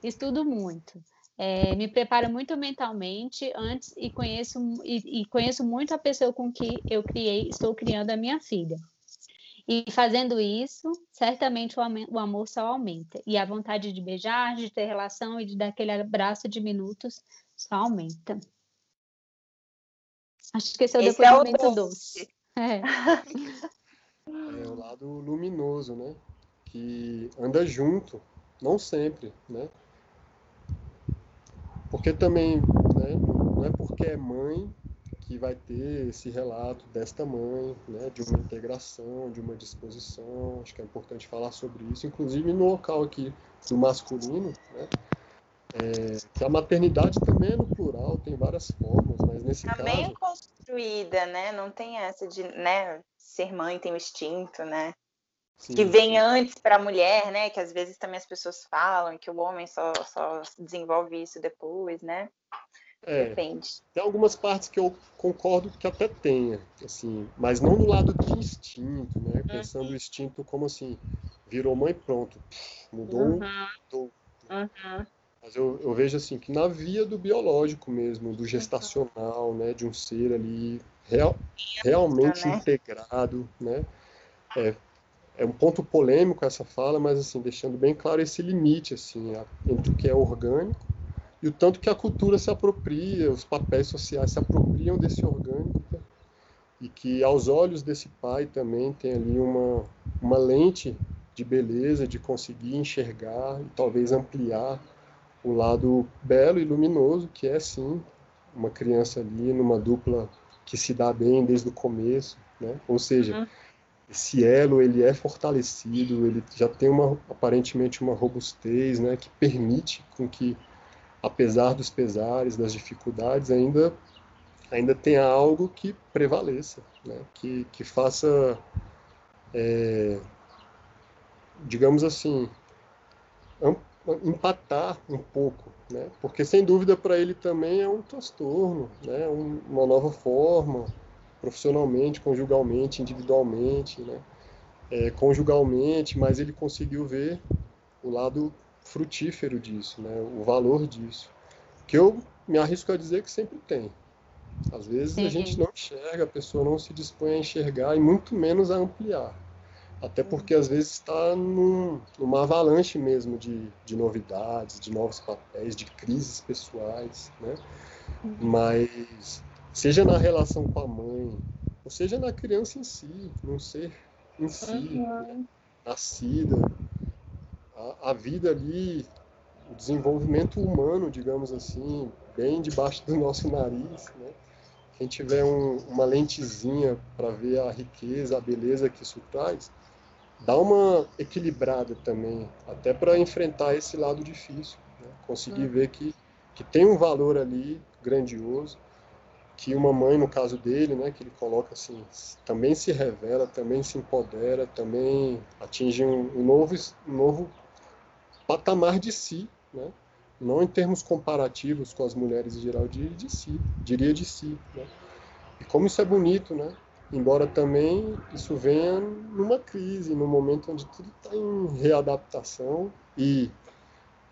Estudo muito. É, me preparo muito mentalmente antes e conheço, e, e conheço muito a pessoa com que eu criei, estou criando a minha filha. E fazendo isso, certamente o amor só aumenta. E a vontade de beijar, de ter relação e de dar aquele abraço de minutos só aumenta. Acho que esse é o esse depoimento é o doce. doce. É. é o lado luminoso, né? Que anda junto, não sempre, né? Porque também, né, não é porque é mãe que vai ter esse relato desta mãe, né, de uma integração, de uma disposição. Acho que é importante falar sobre isso, inclusive no local aqui do masculino, né, é, que a maternidade também é no plural, tem várias formas, mas nesse também caso... é construída, né? Não tem essa de, né, ser mãe tem o instinto, né? Sim, que vem sim. antes para a mulher, né? Que às vezes também as pessoas falam que o homem só, só desenvolve isso depois, né? É, Depende. Tem algumas partes que eu concordo que até tenha, assim, mas não no lado de instinto, né? Uhum. Pensando o instinto como assim, virou mãe pronto, mudou, uhum. mudou. Uhum. Mas eu, eu, vejo assim que na via do biológico mesmo, do gestacional, né, de um ser ali real, realmente né? integrado, né? É, é um ponto polêmico essa fala, mas assim deixando bem claro esse limite assim entre o que é orgânico e o tanto que a cultura se apropria, os papéis sociais se apropriam desse orgânico né? e que aos olhos desse pai também tem ali uma uma lente de beleza, de conseguir enxergar e talvez ampliar o lado belo e luminoso que é sim uma criança ali numa dupla que se dá bem desde o começo, né? Ou seja, uhum. esse elo ele é fortalecido, ele já tem uma aparentemente uma robustez, né, que permite com que apesar dos pesares, das dificuldades, ainda ainda tenha algo que prevaleça, né? Que que faça é, digamos assim, empatar um pouco, né? Porque sem dúvida para ele também é um transtorno, né? Um, uma nova forma, profissionalmente, conjugalmente, individualmente, né? É, conjugalmente, mas ele conseguiu ver o lado frutífero disso, né? O valor disso, que eu me arrisco a dizer que sempre tem. Às vezes Sim. a gente não enxerga, a pessoa não se dispõe a enxergar e muito menos a ampliar. Até porque às vezes está num, numa avalanche mesmo de, de novidades, de novos papéis, de crises pessoais, né? Uhum. Mas seja na relação com a mãe, ou seja na criança em si, num ser em si, uhum. nascida, a, a vida ali, o desenvolvimento humano, digamos assim, bem debaixo do nosso nariz, né? Quem tiver um, uma lentezinha para ver a riqueza, a beleza que isso traz, dá uma equilibrada também, até para enfrentar esse lado difícil. Né? Conseguir uhum. ver que, que tem um valor ali grandioso, que uma mãe, no caso dele, né, que ele coloca assim, também se revela, também se empodera, também atinge um, novo, um novo patamar de si, né? não em termos comparativos com as mulheres em geral, de, de si, diria de si. Né? E como isso é bonito, né? Embora também isso venha numa crise, num momento onde tudo está em readaptação e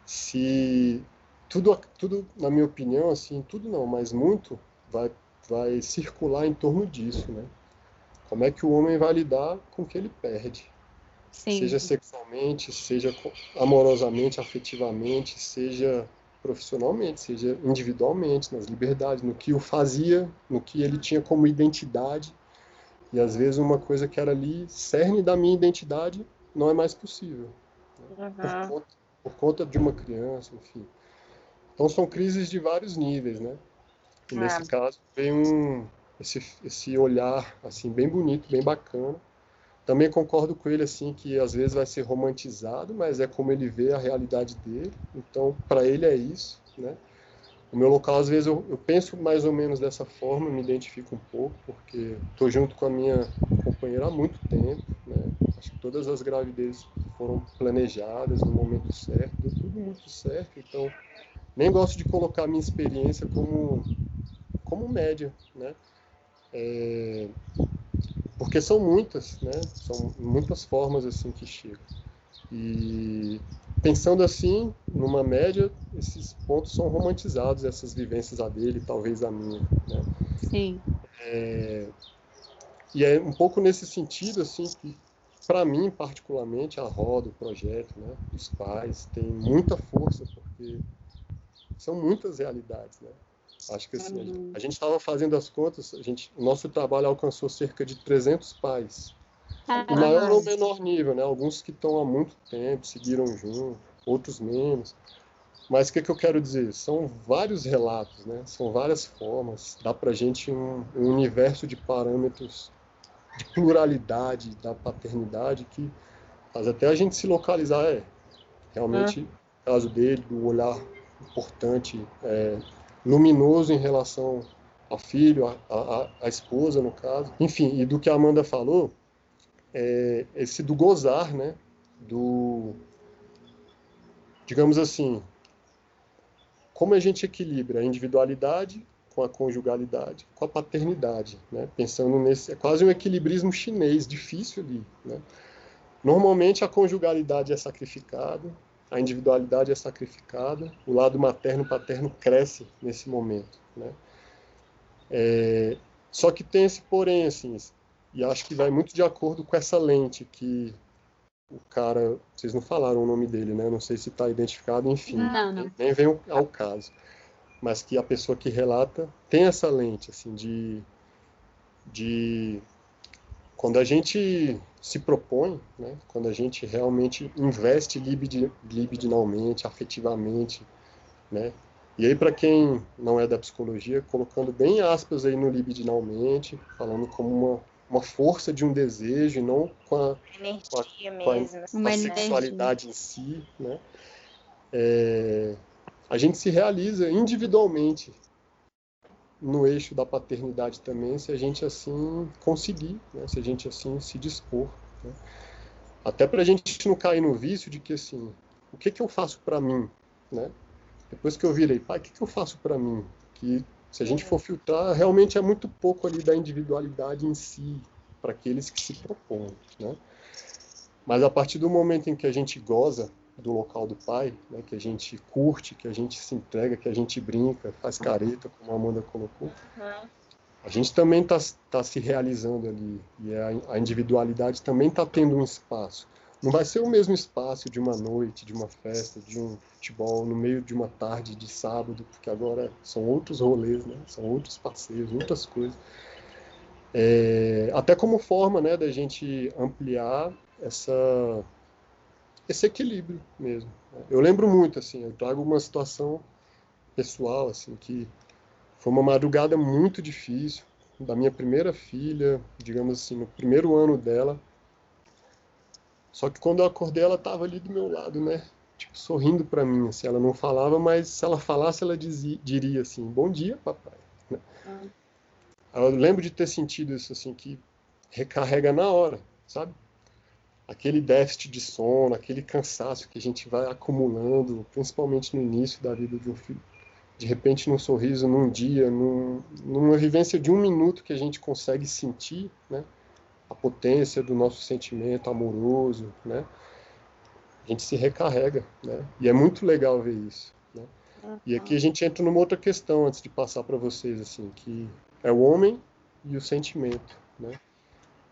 se tudo, tudo, na minha opinião, assim, tudo não, mas muito vai, vai circular em torno disso, né? Como é que o homem vai lidar com o que ele perde? Sim. Seja sexualmente, seja amorosamente, afetivamente, seja profissionalmente, seja individualmente, nas liberdades, no que o fazia, no que ele tinha como identidade e às vezes uma coisa que era ali cerne da minha identidade não é mais possível. Né? Uhum. Por, conta, por, conta, de uma criança, enfim. Então são crises de vários níveis, né? E nesse é. caso vem um esse, esse olhar assim bem bonito, bem bacana. Também concordo com ele assim que às vezes vai ser romantizado, mas é como ele vê a realidade dele. Então para ele é isso, né? O meu local, às vezes, eu, eu, penso mais ou menos dessa forma, me identifico um pouco, porque estou junto com a minha companheira há muito tempo, né? Acho que todas as gravidezes foram planejadas no momento certo, deu tudo muito certo, então nem gosto de colocar a minha experiência como, como média, né? É, porque são muitas, né? São muitas formas assim que chegam. E pensando assim, numa média, esses pontos são romantizados, essas vivências a dele, talvez a minha. Né? Sim. É, e é um pouco nesse sentido, assim, que para mim, particularmente, a roda, o projeto, né, os pais, tem muita força, porque são muitas realidades, né? Acho que assim, uhum. a gente estava fazendo as contas, a gente, o nosso trabalho alcançou cerca de 300 pais o maior ou menor nível, né? Alguns que estão há muito tempo, seguiram junto, outros menos. Mas o que, que eu quero dizer? São vários relatos, né? São várias formas. Dá para gente um, um, universo de parâmetros de pluralidade da paternidade que faz até a gente se localizar. É, realmente, é. caso dele, do olhar importante, é, luminoso em relação ao filho, a esposa, no caso. Enfim, e do que a Amanda falou, é, esse do gozar, né? Do, digamos assim, como a gente equilibra a individualidade com a conjugalidade, com a paternidade, né? Pensando nesse, é quase um equilibrismo chinês, difícil ali, né? Normalmente a conjugalidade é sacrificada, a individualidade é sacrificada, o lado materno paterno cresce nesse momento, né? É, só que tem esse porém, assim, e acho que vai muito de acordo com essa lente que o cara, vocês não falaram o nome dele, né? Não sei se está identificado, enfim, não, não. nem vem ao caso, mas que a pessoa que relata tem essa lente, assim, de, de quando a gente se propõe, né? Quando a gente realmente investe libidinalmente, afetivamente, né? E aí, para quem não é da psicologia, colocando bem aspas aí no libidinalmente, falando como uma, uma força de um desejo, e não com a, com a, mesmo. Com a, a sexualidade em si, né? É, a gente se realiza individualmente no eixo da paternidade também, se a gente assim conseguir, né? se a gente assim se dispor. Né? Até para a gente não cair no vício de que assim, o que, que eu faço para mim, né? Depois que eu virei pai, o que, que eu faço para mim? Que se a gente for filtrar, realmente é muito pouco ali da individualidade em si, para aqueles que se propõem, né? Mas a partir do momento em que a gente goza do local do pai, né, que a gente curte, que a gente se entrega, que a gente brinca, faz careta, como a Amanda colocou, uhum. a gente também está tá se realizando ali. E a, a individualidade também está tendo um espaço. Não vai ser o mesmo espaço de uma noite, de uma festa, de um futebol, no meio de uma tarde de sábado, porque agora são outros rolês, né? são outros passeios, outras coisas. É, até como forma né, da gente ampliar essa, esse equilíbrio mesmo. Eu lembro muito, assim, eu trago uma situação pessoal, assim, que foi uma madrugada muito difícil, da minha primeira filha, digamos assim, no primeiro ano dela, só que quando eu acordei, ela estava ali do meu lado, né? Tipo, sorrindo para mim, assim. Ela não falava, mas se ela falasse, ela dizia, diria assim: Bom dia, papai. Né? Ah. Eu lembro de ter sentido isso, assim, que recarrega na hora, sabe? Aquele déficit de sono, aquele cansaço que a gente vai acumulando, principalmente no início da vida de um filho. De repente, num sorriso, num dia, num, numa vivência de um minuto que a gente consegue sentir, né? A potência do nosso sentimento amoroso, né? A gente se recarrega, né? E é muito legal ver isso. Né? Uhum. E aqui a gente entra numa outra questão antes de passar para vocês, assim, que é o homem e o sentimento, né?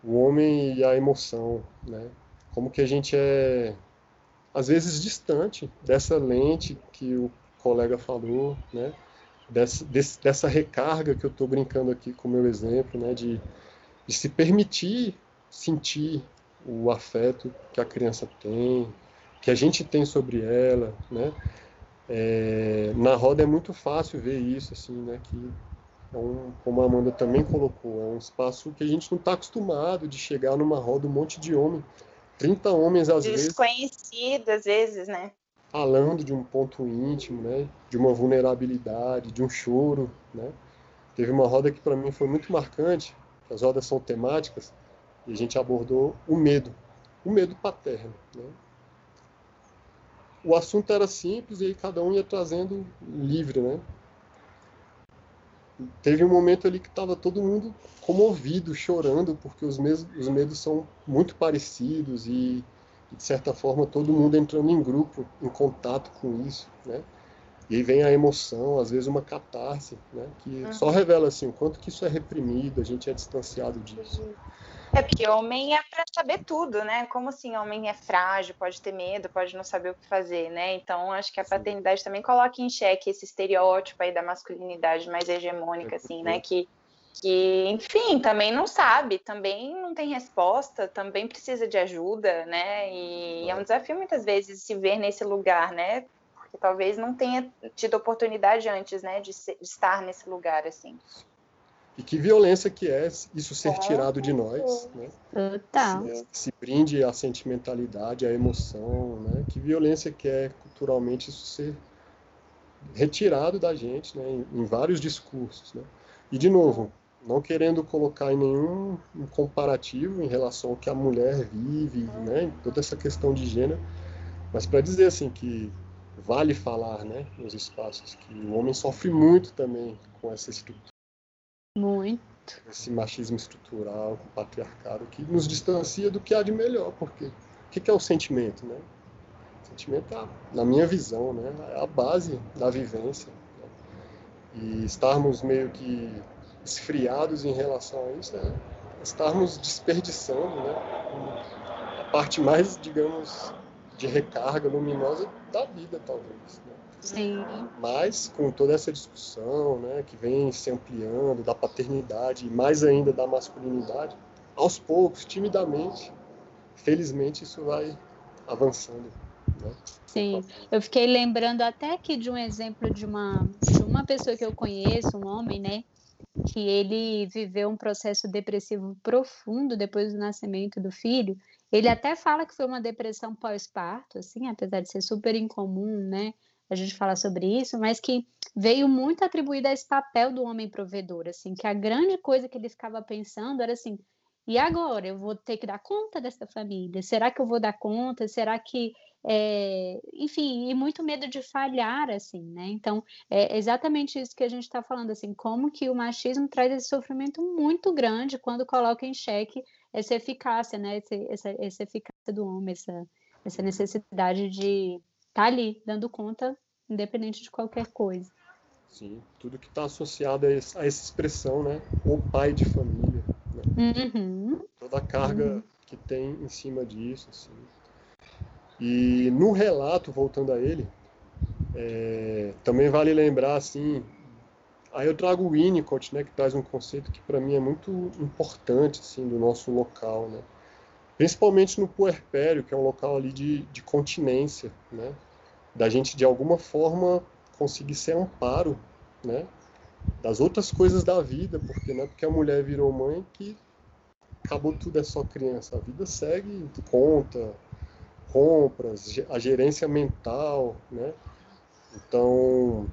O homem e a emoção, né? Como que a gente é às vezes distante dessa lente que o colega falou, né? Dessa, desse, dessa recarga que eu estou brincando aqui com o meu exemplo, né? De de se permitir sentir o afeto que a criança tem, que a gente tem sobre ela, né? É, na roda é muito fácil ver isso, assim, né? Que é um, como a Amanda também colocou, é um espaço que a gente não está acostumado de chegar numa roda um monte de homem, 30 homens às vezes. Desconhecido às vezes, né? Falando de um ponto íntimo, né? De uma vulnerabilidade, de um choro, né? Teve uma roda que para mim foi muito marcante, as rodas são temáticas, e a gente abordou o medo, o medo paterno. Né? O assunto era simples e cada um ia trazendo livre, né? Teve um momento ali que estava todo mundo comovido, chorando, porque os, os medos são muito parecidos e, de certa forma, todo mundo entrando em grupo, em contato com isso, né? E aí vem a emoção, às vezes uma catarse, né? Que uhum. só revela assim o quanto que isso é reprimido, a gente é distanciado disso. É porque homem é para saber tudo, né? Como assim, homem é frágil, pode ter medo, pode não saber o que fazer, né? Então acho que a paternidade Sim. também coloca em xeque esse estereótipo aí da masculinidade mais hegemônica, é assim, né? Que que, enfim, também não sabe, também não tem resposta, também precisa de ajuda, né? E é um desafio muitas vezes se ver nesse lugar, né? Que talvez não tenha tido oportunidade antes, né, de, ser, de estar nesse lugar assim. E que violência que é isso ser tirado de nós, né? Total. Se, se brinde a sentimentalidade, a emoção, né? Que violência que é culturalmente isso ser retirado da gente, né? Em, em vários discursos, né? E de novo, não querendo colocar em nenhum comparativo em relação ao que a mulher vive, né? Toda essa questão de gênero, mas para dizer assim que vale falar, né, nos espaços, que o homem sofre muito também com essa estrutura. Muito. Esse machismo estrutural, com o patriarcado, que nos distancia do que há de melhor, porque o que é o sentimento, né? sentimento, é, na minha visão, né, é a base da vivência. Né? E estarmos meio que esfriados em relação a isso é estarmos desperdiçando né, a parte mais, digamos, de recarga luminosa da vida, talvez. Né? Sim. Mas com toda essa discussão, né, que vem se ampliando da paternidade e mais ainda da masculinidade, aos poucos, timidamente, felizmente isso vai avançando. Né? Sim, eu fiquei lembrando até aqui de um exemplo de uma, de uma pessoa que eu conheço, um homem, né, que ele viveu um processo depressivo profundo depois do nascimento do filho. Ele até fala que foi uma depressão pós-parto, assim, apesar de ser super incomum, né? A gente falar sobre isso, mas que veio muito atribuído a esse papel do homem provedor, assim, que a grande coisa que ele ficava pensando era assim, e agora eu vou ter que dar conta dessa família? Será que eu vou dar conta? Será que é, enfim, e muito medo de falhar, assim, né? Então, é exatamente isso que a gente está falando, assim, como que o machismo traz esse sofrimento muito grande quando coloca em xeque essa eficácia, né? Essa, essa, essa eficácia do homem, essa, essa necessidade de estar tá ali, dando conta, independente de qualquer coisa. Sim, tudo que está associado a, essa expressão, né? O pai de família. Né? Uhum. Toda a carga uhum. que tem em cima disso, assim. E no relato, voltando a ele, é, também vale lembrar, assim, aí eu trago o Winnicott, né, que traz um conceito que para mim é muito importante, assim, do nosso local, né? Principalmente no puerpério, que é um local ali de, de continência, né? Da gente, de alguma forma, conseguir ser amparo, né? Das outras coisas da vida, porque não é porque a mulher virou mãe que acabou tudo, é só criança. A vida segue, conta, compras, a gerência mental, né? Então,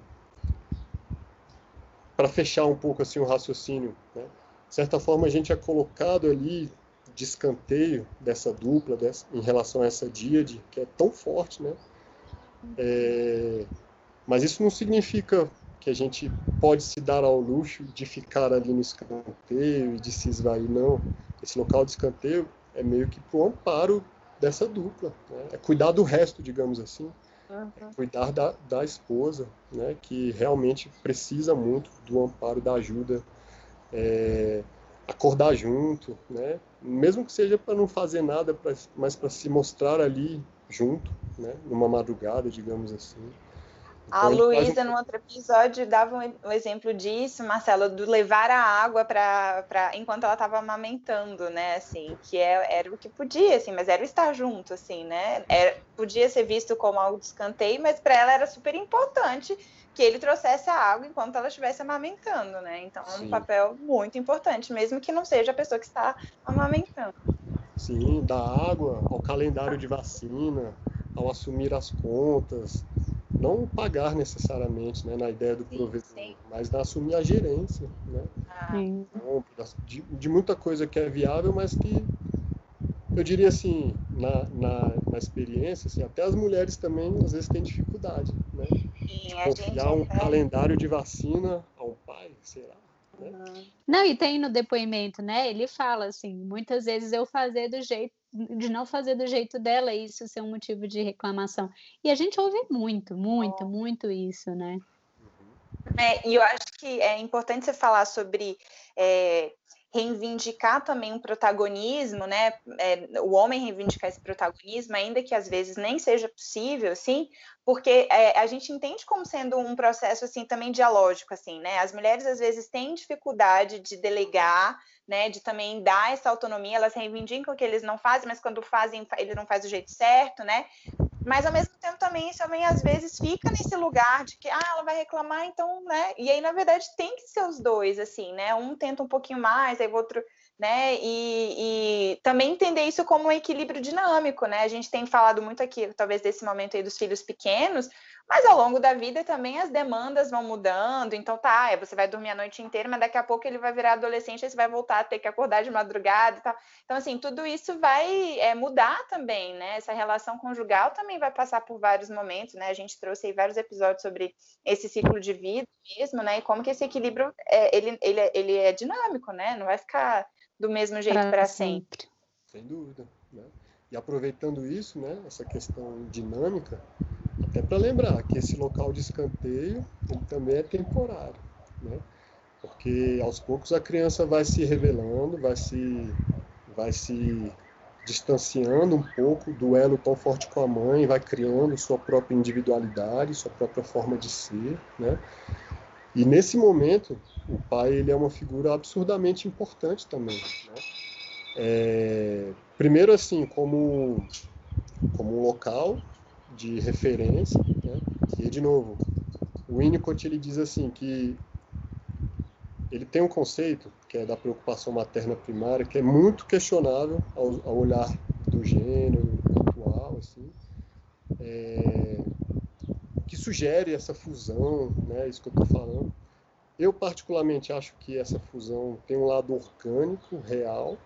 para fechar um pouco assim o raciocínio, né? de certa forma a gente é colocado ali de escanteio dessa dupla dessa, em relação a essa díade que é tão forte, né? É, mas isso não significa que a gente pode se dar ao luxo de ficar ali no escanteio e de se esvair, não. Esse local de escanteio é meio que para o amparo dessa dupla. Né? É cuidar do resto, digamos assim. Uhum. Cuidar da, da esposa, né? que realmente precisa muito do amparo, da ajuda. É, acordar junto, né? mesmo que seja para não fazer nada, pra, mas para se mostrar ali junto, né? numa madrugada, digamos assim. A então, Luísa, no outro episódio, dava um, exemplo disso, Marcelo, do levar a água para enquanto ela estava amamentando, né? Assim, que é, era o que podia, assim, mas era o estar junto, assim, né? Era, podia ser visto como algo de escanteio, mas para ela era super importante que ele trouxesse a água enquanto ela estivesse amamentando, né? Então é um papel muito importante, mesmo que não seja a pessoa que está amamentando. Sim, da água ao calendário de vacina, ao assumir as contas, não pagar necessariamente, né, na ideia do provedor, sim. mas na assumir a gerência, né? Ah. De, de, muita coisa que é viável, mas que eu diria assim, na, na, na, experiência, assim, até as mulheres também às vezes têm dificuldade, né? Sim, de confiar um é... calendário de vacina ao pai, sei lá. Né? Não, e tem no depoimento, né? Ele fala assim, muitas vezes eu fazer do jeito de não fazer do jeito dela isso ser um motivo de reclamação. E a gente ouve muito, muito, oh. muito isso, né? É, e eu acho que é importante você falar sobre é, reivindicar também um protagonismo, né? É, o homem reivindicar esse protagonismo, ainda que às vezes nem seja possível, assim, porque é, a gente entende como sendo um processo assim também dialógico, assim, né? As mulheres às vezes têm dificuldade de delegar, né? De também dar essa autonomia, elas reivindicam o que eles não fazem, mas quando fazem, eles não fazem do jeito certo, né? Mas ao mesmo tempo também isso também às vezes fica nesse lugar de que ah, ela vai reclamar, então, né? E aí na verdade tem que ser os dois assim, né? Um tenta um pouquinho mais, aí o outro, né? E, e, também entender isso como um equilíbrio dinâmico, né? A gente tem falado muito aqui, talvez desse momento aí dos filhos pequenos, mas ao longo da vida também as demandas vão mudando. Então tá, é, você vai dormir a noite inteira, mas daqui a pouco ele vai virar adolescente, e você vai voltar a ter que acordar de madrugada e tal. Então, assim, tudo isso vai é, mudar também, né? Essa relação conjugal também vai passar por vários momentos, né? A gente trouxe aí vários episódios sobre esse ciclo de vida mesmo, né? E como que esse equilíbrio é, ele, ele, ele é dinâmico, né? Não vai ficar do mesmo jeito para sempre. Sem dúvida. E aproveitando isso, né, essa questão dinâmica, até para lembrar que esse local de escanteio ele também é temporário, né? Porque aos poucos a criança vai se revelando, vai se vai se distanciando um pouco do elo tão forte com a mãe, vai criando sua própria individualidade, sua própria forma de ser, né? E nesse momento, o pai ele é uma figura absurdamente importante também, né? É, primeiro assim, como como um local de referência, né? E de novo, o Winnicott ele diz assim que ele tem um conceito que é da preocupação materna primária que é muito questionável ao, ao olhar do gênero atual, assim, é, que sugere essa fusão, né? Isso que eu estou falando. Eu particularmente acho que essa fusão tem um lado orgânico, real,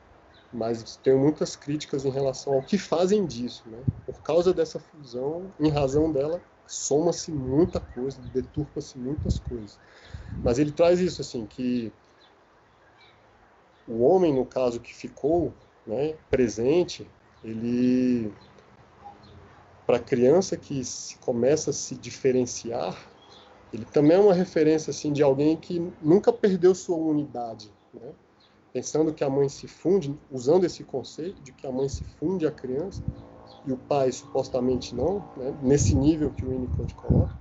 mas tenho muitas críticas em relação ao que fazem disso, né? Por causa dessa fusão, em razão dela, soma-se muita coisa, deturpa-se muitas coisas. Mas ele traz isso assim que o homem, no caso que ficou, né, presente, ele para a criança que se começa a se diferenciar, ele também é uma referência assim de alguém que nunca perdeu sua unidade, né? Pensando que a mãe se funde, usando esse conceito de que a mãe se funde à criança e o pai supostamente não, né? nesse nível que o Winnicott coloca,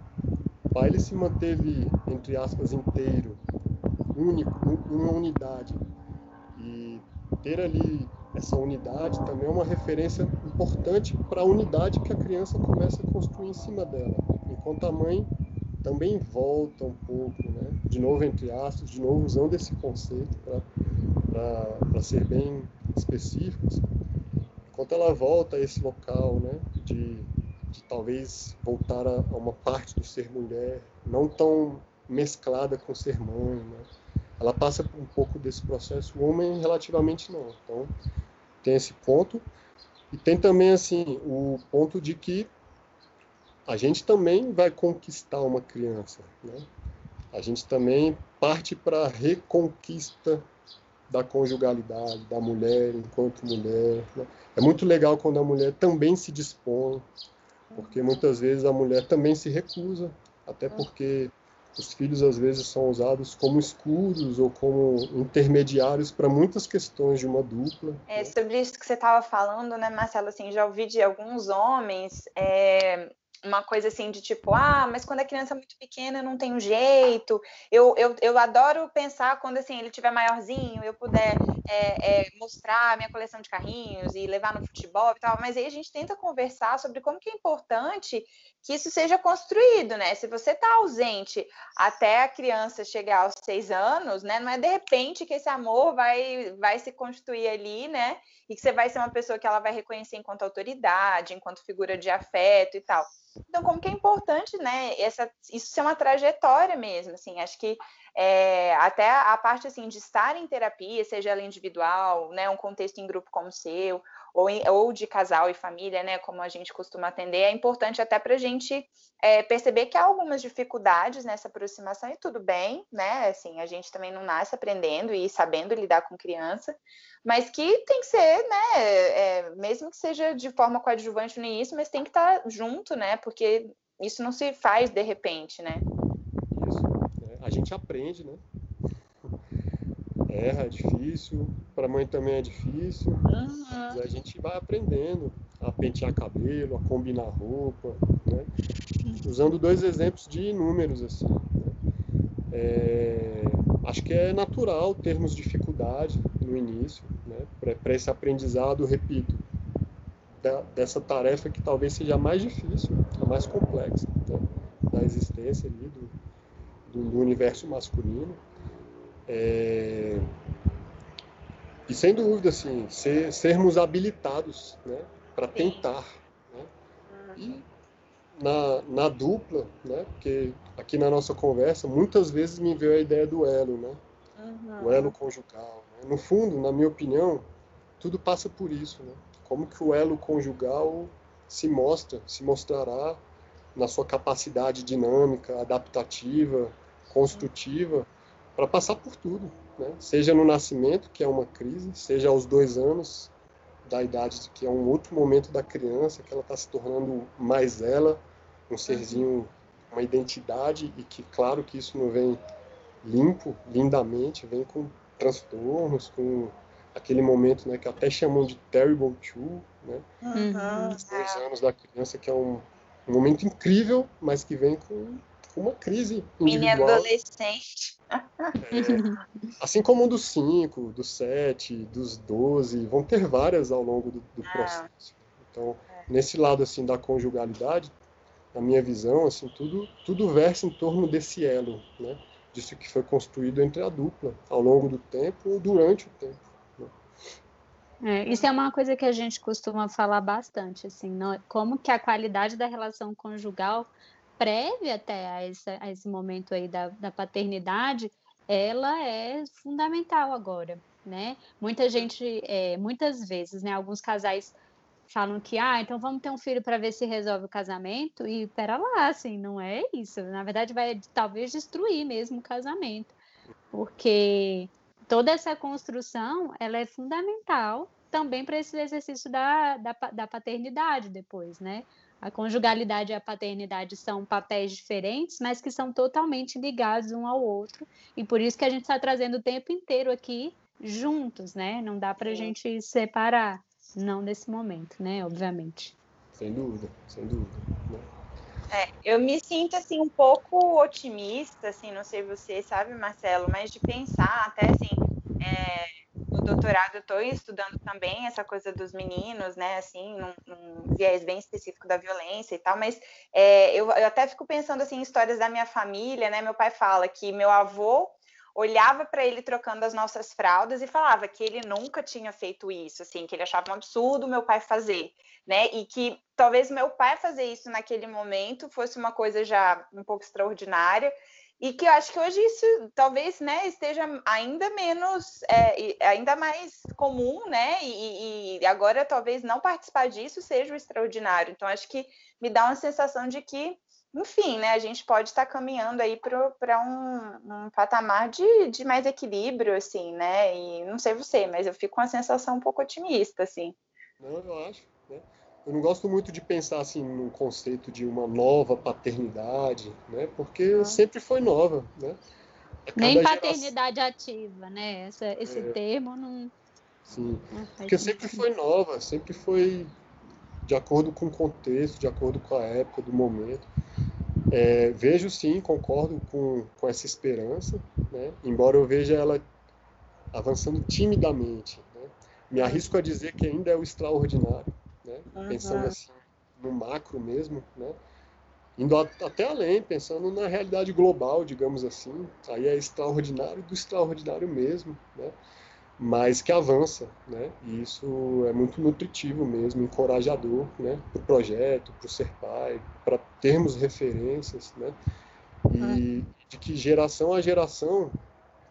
o pai ele se manteve, entre aspas, inteiro, único, uma unidade. E ter ali essa unidade também é uma referência importante para a unidade que a criança começa a construir em cima dela, enquanto a mãe também volta um pouco, né? de novo entre aspas, de novo usando esse conceito para ser bem específicos, enquanto ela volta a esse local né? de, de talvez voltar a, a, uma parte do ser mulher, não tão mesclada com ser mãe, né? ela passa por um pouco desse processo, o homem relativamente não. Então tem esse ponto e tem também assim o ponto de que a gente também vai conquistar uma criança, né? A gente também parte para a reconquista da conjugalidade, da mulher enquanto mulher. Né? É muito legal quando a mulher também se dispõe, porque muitas vezes a mulher também se recusa, até porque os filhos às vezes são usados como escudos ou como intermediários para muitas questões de uma dupla. É, sobre isso que você estava falando, né, Marcelo? Assim, já ouvi de alguns homens é, uma coisa assim de tipo, ah, mas quando a criança é muito pequena não tem jeito. Eu, eu, eu adoro pensar quando assim ele tiver maiorzinho, eu puder é, é, mostrar a minha coleção de carrinhos e levar no futebol e tal. Mas aí a gente tenta conversar sobre como que é importante que isso seja construído, né? Se você está ausente até a criança chegar aos seis anos, né? Não é de repente que esse amor vai, vai se constituir ali, né? E que você vai ser uma pessoa que ela vai reconhecer enquanto autoridade, enquanto figura de afeto e tal. Então, como que é importante, né, essa, isso ser uma trajetória mesmo, assim, acho que é, até a parte, assim, de estar em terapia, seja ela individual, né, um contexto em grupo como o seu, ou, em, ou de casal e família, né, como a gente costuma atender, é importante até para a gente é, perceber que há algumas dificuldades nessa aproximação e tudo bem, né, assim, a gente também não nasce aprendendo e sabendo lidar com criança, mas que tem que ser, né, é, mesmo que seja de forma coadjuvante no início, mas tem que estar tá junto, né, porque isso não se faz de repente, né. Isso, é, a gente aprende, né, erra, é difícil, para a mãe também é difícil, uhum. mas a gente vai aprendendo a pentear cabelo, a combinar roupa, né, usando dois exemplos de inúmeros, assim, né? é, acho que é natural termos dificuldade no início, né, para esse aprendizado, repito, da, dessa tarefa que talvez seja a mais difícil, a mais complexa né, da existência ali do, do, do universo masculino. É, e sem dúvida, assim, ser, sermos habilitados né, para tentar. Né, e na, na dupla, né? Porque aqui na nossa conversa, muitas vezes me veio a ideia do elo, né? Uhum. O elo conjugal. Né? No fundo, na minha opinião, tudo passa por isso, né? Como que o elo conjugal se mostra, se mostrará na sua capacidade dinâmica, adaptativa, construtiva, para passar por tudo, né? Seja no nascimento, que é uma crise, seja aos dois anos da idade, que é um outro momento da criança, que ela está se tornando mais ela, um serzinho, uma identidade, e que, claro, que isso não vem limpo, lindamente, vem com transtornos, com aquele momento né, que até chamam de terrible two, né? Uhum. Os anos da criança, que é um, um momento incrível, mas que vem com uma crise individual. Mini adolescente. É, assim como um dos 5, dos 7, dos 12, vão ter várias ao longo do, do ah. processo. Então, é. nesse lado assim da conjugalidade, na minha visão, assim, tudo, tudo versa em torno desse elo, né? Disso que foi construído entre a dupla ao longo do tempo ou durante o tempo. Né? É, isso é uma coisa que a gente costuma falar bastante, assim, não, como que a qualidade da relação conjugal prévia até a esse, a esse momento aí da, da paternidade, ela é fundamental agora, né? Muita gente, é, muitas vezes, né? Alguns casais falam que, ah, então vamos ter um filho para ver se resolve o casamento e pera lá, assim, não é isso. Na verdade, vai talvez destruir mesmo o casamento, porque toda essa construção, ela é fundamental também para esse exercício da, da, da paternidade depois, né? A conjugalidade e a paternidade são papéis diferentes, mas que são totalmente ligados um ao outro. E por isso que a gente está trazendo o tempo inteiro aqui juntos, né? Não dá para a gente separar, não nesse momento, né? Obviamente. Sem dúvida, sem dúvida. Né? É, eu me sinto assim um pouco otimista, assim, não sei você, sabe, Marcelo, mas de pensar até assim, é, doutorado eu estou estudando também essa coisa dos meninos, né, assim, num, num viés bem específico da violência e tal, mas é, eu, eu, até fico pensando assim em histórias da minha família, né, meu pai fala que meu avô olhava para ele trocando as nossas fraldas e falava que ele nunca tinha feito isso, assim, que ele achava um absurdo meu pai fazer, né, e que talvez meu pai fazer isso naquele momento fosse uma coisa já um pouco extraordinária, e que eu acho que hoje isso talvez né, esteja ainda menos, é, ainda mais comum, né? E, e, agora talvez não participar disso seja o extraordinário. Então acho que me dá uma sensação de que, enfim, né, a gente pode estar caminhando aí para um, um, patamar de, de mais equilíbrio, assim, né? E não sei você, mas eu fico com uma sensação um pouco otimista, assim. Não, eu acho, né? Eu não gosto muito de pensar assim no conceito de uma nova paternidade, né? Porque ah. sempre foi nova, né? Nem paternidade geração... ativa, né? Essa, esse é. termo não. Sim, não porque sempre foi nova, sempre foi de acordo com o contexto, de acordo com a época, do momento. É, vejo sim, concordo com, com essa esperança, né? embora eu veja ela avançando timidamente. Né? Me arrisco a dizer que ainda é o extraordinário né? Uhum. Pensando assim no macro mesmo, né? Indo até além, pensando na realidade global, digamos assim, aí é extraordinário do extraordinário mesmo, né? Mas que avança, né? E isso é muito nutritivo mesmo, encorajador, né? Para o projeto, para o ser pai, para termos referências, né? E de que geração a geração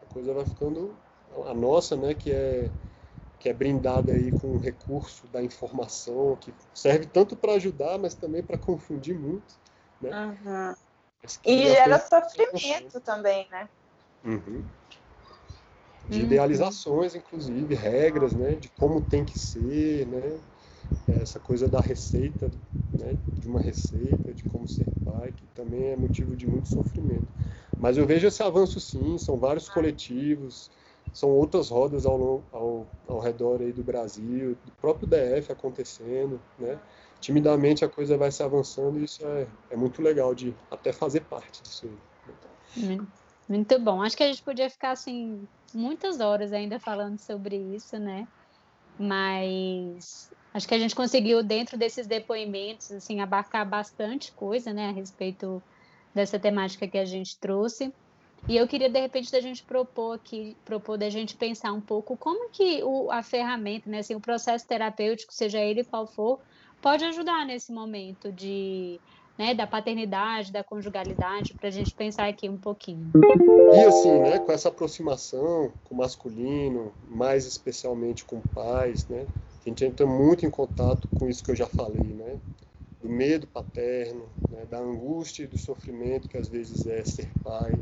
a coisa vai ficando a nossa, né? Que é que é brindada aí com o recurso da informação, que serve tanto para ajudar, mas também para confundir muito. Né? Uhum. E gera sofrimento também, né? Uhum. De uhum. idealizações, inclusive, regras, né? De como tem que ser, né? Essa coisa da receita, né? De uma receita, de como ser pai, que também é motivo de muito sofrimento. Mas eu vejo esse avanço sim, são vários coletivos, são outras rodas ao, ao, ao redor aí do Brasil, do próprio DF acontecendo, né? Timidamente a coisa vai se avançando e isso é, é muito legal de até fazer parte disso aí. Muito bom. Acho que a gente podia ficar assim muitas horas ainda falando sobre isso, né? Mas acho que a gente conseguiu dentro desses depoimentos assim abarcar bastante coisa, né, a respeito dessa temática que a gente trouxe. E eu queria, de repente, da gente propor aqui, propor da gente pensar um pouco como que o, a ferramenta, né, assim, o processo terapêutico, seja ele qual for, pode ajudar nesse momento de, né, da paternidade, da conjugalidade, para a gente pensar aqui um pouquinho. E assim, né, com essa aproximação com o masculino, mais especialmente com pais, né, a gente entra muito em contato com isso que eu já falei, né, do medo paterno, né, da angústia e do sofrimento que às vezes é ser pai,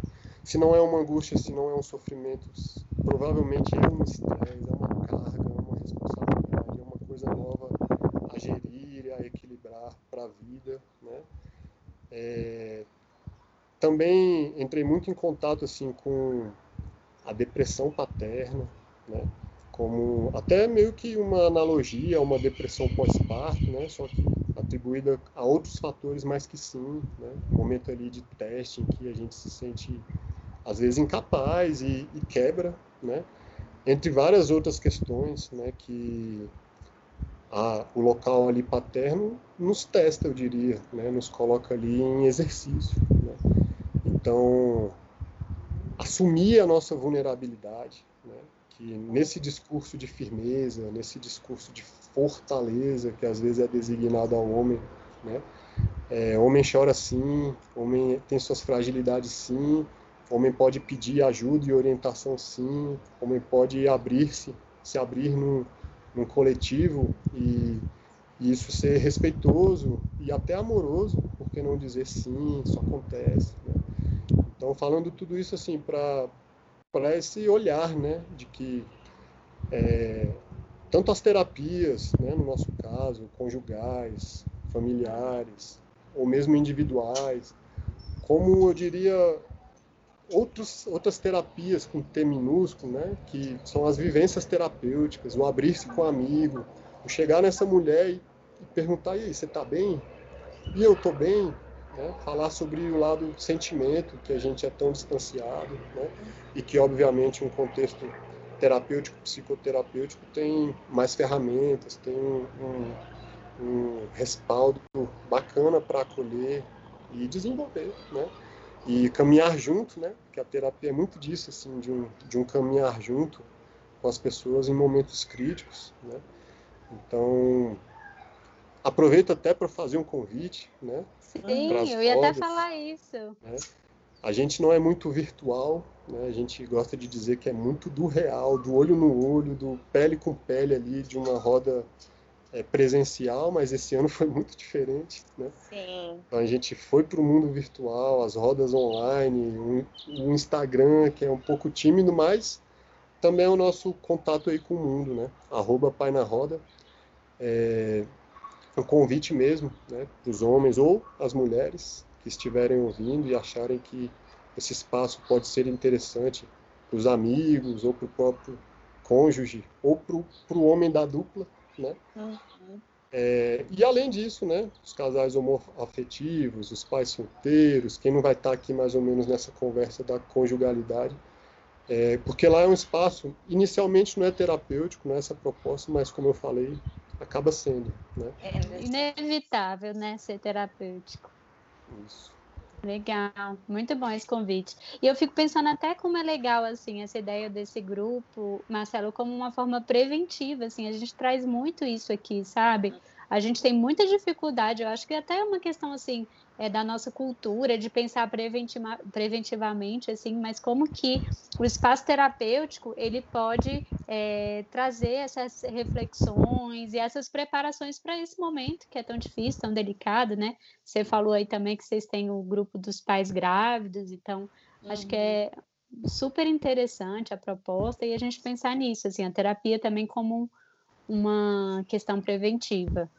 se não é uma angústia, se não é um sofrimento, provavelmente é um estresse, é uma carga, é uma responsabilidade, é uma coisa nova a gerir, a equilibrar para a vida, né? É, também entrei muito em contato assim com a depressão paterna, né? Como até meio que uma analogia a uma depressão pós-parto, né? Só que atribuída a outros fatores mais que sim, né? Um momento ali de teste em que a gente se sente às vezes incapaz e, e quebra, né? Entre várias outras questões, né? Que a, o local ali paterno nos testa, eu diria, né? Nos coloca ali em exercício, né? Então assumir a nossa vulnerabilidade, né? Que nesse discurso de firmeza, nesse discurso de fortaleza que às vezes é designado ao homem, né? É, homem chora sim, homem tem suas fragilidades sim, homem pode pedir ajuda e orientação sim, homem pode abrir-se, se abrir num, num coletivo e, e, isso ser respeitoso e até amoroso, por que não dizer sim, isso acontece. Né? Então, falando tudo isso assim para para esse olhar, né, de que é, tanto as terapias, né, no nosso caso, conjugais, familiares, ou mesmo individuais, como eu diria outros, outras terapias com T minúsculo, né, que são as vivências terapêuticas, o abrir-se com um amigo, o chegar nessa mulher e, e perguntar, e aí, você está bem? E eu estou bem? Né? Falar sobre o lado do sentimento, que a gente é tão distanciado, né? e que, obviamente, um contexto terapêutico, psicoterapêutico, tem mais ferramentas, tem um, um, um respaldo bacana para acolher e desenvolver, né? E caminhar junto, né? Porque a terapia é muito disso, assim, de um, de um caminhar junto com as pessoas em momentos críticos, né? Então, aproveito até para fazer um convite, né? Sim, eu ia até falar isso. Né? A gente não é muito virtual, né? a gente gosta de dizer que é muito do real, do olho no olho, do pele com pele ali, de uma roda é, presencial, mas esse ano foi muito diferente. Né? Sim. Então a gente foi para o mundo virtual, as rodas online, o, Instagram, que é um pouco tímido, mas também é o nosso contato aí com o mundo, né? Arroba Pai na Roda. É, um convite mesmo né, para os homens ou as mulheres que estiverem ouvindo e acharem que esse espaço pode ser interessante para os amigos ou para o próprio cônjuge ou para o homem da dupla, né? Uhum. É, e além disso, né, os casais homoafetivos, os pais solteiros, quem não vai estar aqui mais ou menos nessa conversa da conjugalidade, é, porque lá é um espaço, inicialmente não é terapêutico, não é essa proposta, mas como eu falei, acaba sendo, né? É inevitável, né, ser terapêutico. Isso. Legal, muito bom esse convite. E eu fico pensando até como é legal assim essa ideia desse grupo, Marcelo, como uma forma preventiva, assim, a gente traz muito isso aqui, sabe? A gente tem muita dificuldade, eu acho que até é uma questão assim é, da nossa cultura de pensar preventiva, preventivamente, assim, mas como que o espaço terapêutico ele pode é, trazer essas reflexões e essas preparações para esse momento que é tão difícil, tão delicado, né? Você falou aí também que vocês têm o grupo dos pais grávidos, então uhum. acho que é super interessante a proposta e a gente pensar nisso, assim, a terapia também como uma questão preventiva.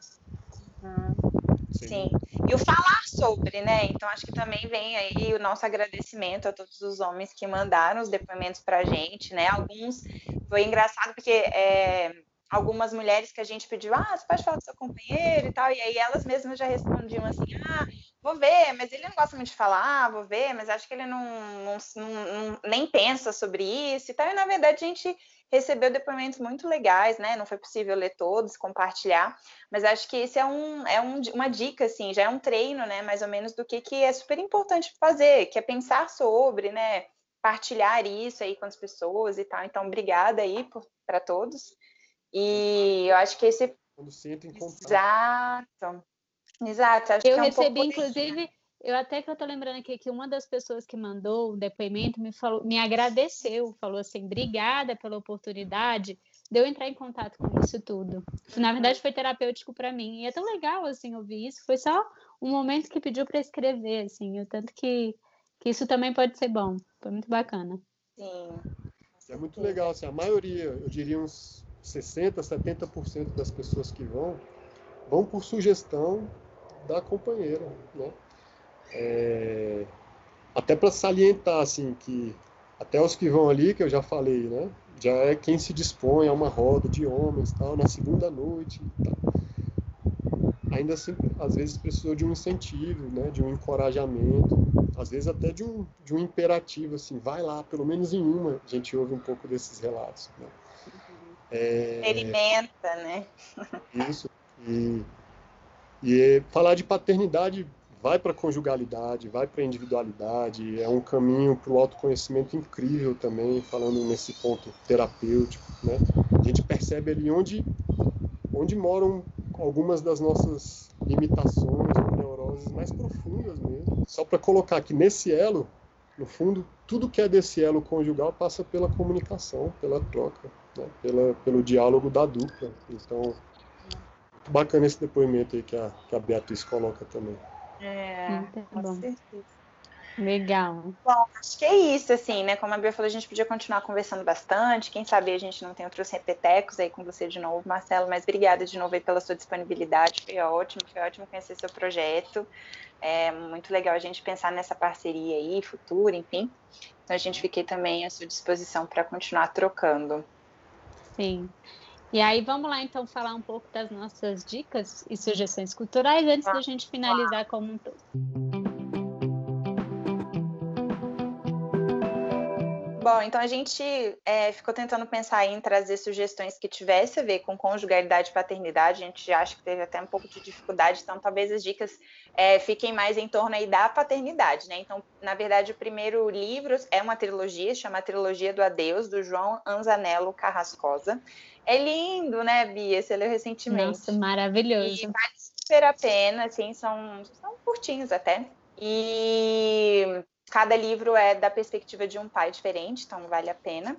Uhum. Sim. E o falar sobre, né? Então, acho que também vem aí o nosso agradecimento a todos os homens que mandaram os depoimentos para a gente, né? Alguns foi engraçado porque é, algumas mulheres que a gente pediu, ah, você pode falar do seu companheiro e tal, e aí elas mesmas já respondiam assim, ah, vou ver, mas ele não gosta muito de falar, vou ver, mas acho que ele não, não, não, nem pensa sobre isso e tal, e na verdade a gente recebeu depoimentos muito legais, né? Não foi possível ler todos, compartilhar, mas acho que esse é, um, é um, uma dica, assim, já é um treino, né? Mais ou menos do que, que é super importante fazer, que é pensar sobre, né? Partilhar isso aí com as pessoas e tal. Então, obrigada aí para todos. E eu acho que esse. Quando se entra em contato. Exato. Exato. Acho eu que é um recebi, inclusive, eu até que eu tô lembrando aqui que uma das pessoas que mandou o depoimento me falou, me agradeceu, falou assim, obrigada pela oportunidade de eu entrar em contato com isso tudo. Na verdade foi terapêutico para mim e é tão legal assim ouvir isso. Foi só um momento que pediu para escrever assim, o tanto que que isso também pode ser bom. Foi muito bacana. Sim. É muito legal, assim, a maioria, eu diria uns 60%, 70% das pessoas que vão, vão por sugestão da companheira, né? É, até para salientar, assim, que até os que vão ali, que eu já falei, né? Já é quem se dispõe a uma roda de homens, tal, na segunda noite, tal. Ainda assim, às vezes precisou de um incentivo, né? De um encorajamento, às vezes até de um, de um imperativo, assim, vai lá, pelo menos em uma, a gente ouve um pouco desses relatos, né? É... Experimenta, né? Isso. E, e falar de paternidade vai para a conjugalidade, vai para a individualidade, é um caminho para o autoconhecimento incrível também, falando nesse ponto terapêutico, né? A gente percebe ali onde, onde moram algumas das nossas limitações neuroses mais profundas mesmo. Só para colocar que nesse elo, no fundo, tudo que é desse elo conjugal passa pela comunicação, pela troca, né? pela, pelo diálogo da dupla. Então, muito bacana esse depoimento aí que a, que a Beatriz coloca também. É, com bom. certeza. Legal. Bom, acho que é isso, assim, né? Como a Bia falou, a gente podia continuar conversando bastante. Quem sabe a gente não tem outros repetecos aí com você de novo, Marcelo. Mas obrigada de novo aí pela sua disponibilidade. Foi ótimo, foi ótimo conhecer seu projeto. É muito legal a gente pensar nessa parceria aí, futura, enfim. Então a gente fiquei também à sua disposição para continuar trocando. Sim. E aí vamos lá então falar um pouco das nossas dicas e sugestões culturais antes da gente finalizar como um todo. Bom, então a gente é, ficou tentando pensar em trazer sugestões que tivesse a ver com conjugalidade e paternidade. A gente acha que teve até um pouco de dificuldade, então talvez as dicas é, fiquem mais em torno aí da paternidade, né? Então, na verdade, o primeiro livro é uma trilogia, chama Trilogia do Adeus, do João Anzanello Carrascosa. É lindo, né, Bia? Você leu recentemente. Nossa, maravilhoso. E vale super a pena, assim, são, são curtinhos até. E cada livro é da perspectiva de um pai diferente, então vale a pena.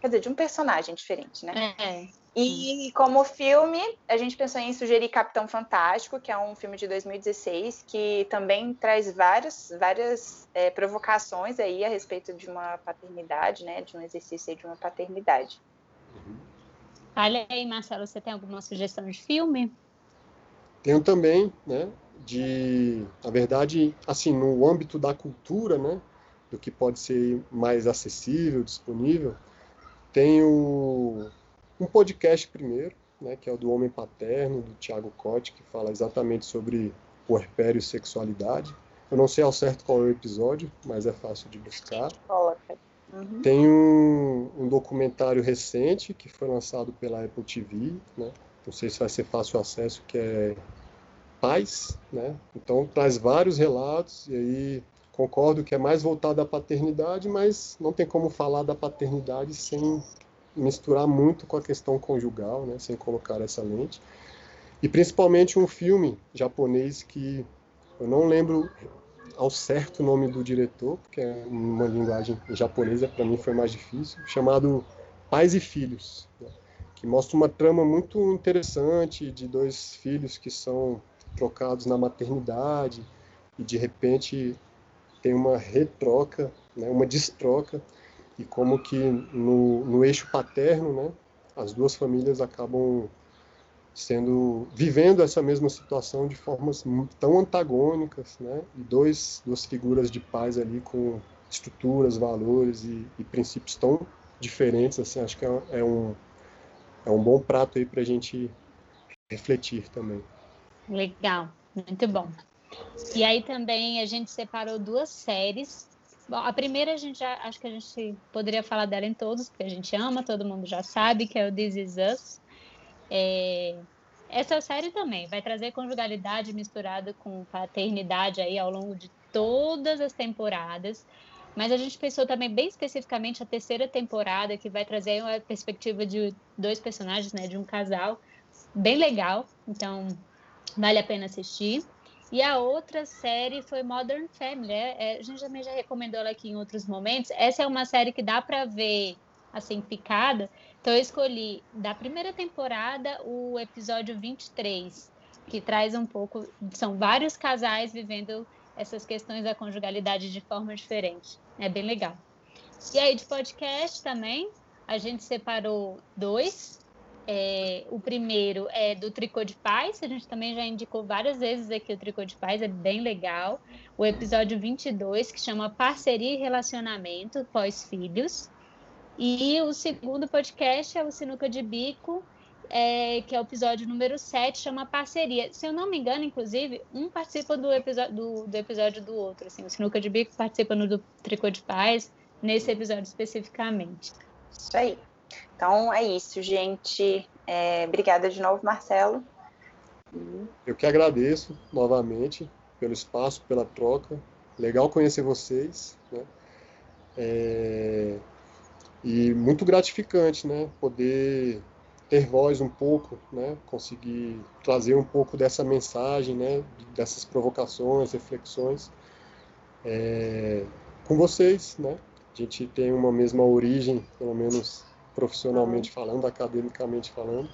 Quer dizer, de um personagem diferente, né? É. E como filme, a gente pensou em sugerir Capitão Fantástico, que é um filme de 2016, que também traz várias, várias é, provocações aí a respeito de uma paternidade, né? De um exercício de uma paternidade. Olha aí, Marcelo, você tem alguma sugestão de filme? Tenho também, né? De, na verdade, assim, no âmbito da cultura, né? Do que pode ser mais acessível, disponível, tenho um podcast primeiro, né? Que é o do Homem Paterno, do Tiago Cote, que fala exatamente sobre puerpério e sexualidade. Eu não sei ao certo qual é o episódio, mas é fácil de buscar. Coloca. Uhum. Tem um, um, documentário recente que foi lançado pela Apple TV, né? não sei se vai ser fácil acesso, que é Paz, né? Então traz vários relatos e aí concordo que é mais voltado à paternidade, mas não tem como falar da paternidade sem misturar muito com a questão conjugal, né? Sem colocar essa lente. E principalmente um filme japonês que eu não lembro ao certo o nome do diretor, porque é uma linguagem japonesa, para mim foi mais difícil, chamado Pais e Filhos, né? que mostra uma trama muito interessante de dois filhos que são trocados na maternidade e de repente tem uma retroca, né? uma destroca, e como que no, no eixo paterno, né? as duas famílias acabam sendo vivendo essa mesma situação de formas tão antagônicas, né? E dois duas figuras de pais ali com estruturas, valores e, e princípios tão diferentes, assim, acho que é, é um é um bom prato aí para a gente refletir também. Legal, muito bom. E aí também a gente separou duas séries. Bom, a primeira a gente já acho que a gente poderia falar dela em todos, porque a gente ama, todo mundo já sabe que é o This Is Us. É, essa série também vai trazer conjugalidade misturada com paternidade aí ao longo de todas as temporadas. Mas a gente pensou também bem especificamente a terceira temporada, que vai trazer uma perspectiva de dois personagens, né, de um casal, bem legal. Então, vale a pena assistir. E a outra série foi Modern Family. É, é a gente também já recomendou ela aqui em outros momentos. Essa é uma série que dá para ver assim picada, então eu escolhi da primeira temporada o episódio 23, que traz um pouco. São vários casais vivendo essas questões da conjugalidade de forma diferente. É bem legal. E aí, de podcast também, a gente separou dois. É, o primeiro é do Tricô de Paz, a gente também já indicou várias vezes aqui o Tricô de Paz, é bem legal. O episódio 22, que chama Parceria e Relacionamento Pós-Filhos. E o segundo podcast é o Sinuca de Bico, é, que é o episódio número 7, chama Parceria. Se eu não me engano, inclusive, um participa do episódio do, do episódio do outro. Assim, o Sinuca de Bico participa no do Tricô de Paz, nesse episódio especificamente. Isso aí. Então é isso, gente. É, obrigada de novo, Marcelo. Eu que agradeço novamente pelo espaço, pela troca. Legal conhecer vocês, né? É... E muito gratificante, né? Poder ter voz um pouco, né? Conseguir trazer um pouco dessa mensagem, né? Dessas provocações, reflexões é... com vocês, né? A gente tem uma mesma origem, pelo menos profissionalmente falando, academicamente falando.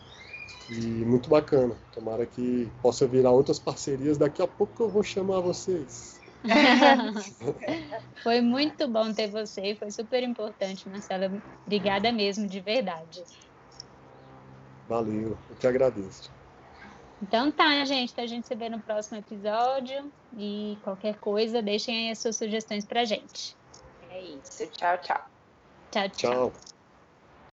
E muito bacana. Tomara que possa virar outras parcerias. Daqui a pouco eu vou chamar vocês. foi muito bom ter você, foi super importante, Marcela. Obrigada mesmo, de verdade. Valeu, eu que agradeço. Então tá, gente. A gente se vê no próximo episódio. E qualquer coisa, deixem aí as suas sugestões pra gente. É isso. Tchau, tchau. Tchau, tchau. tchau.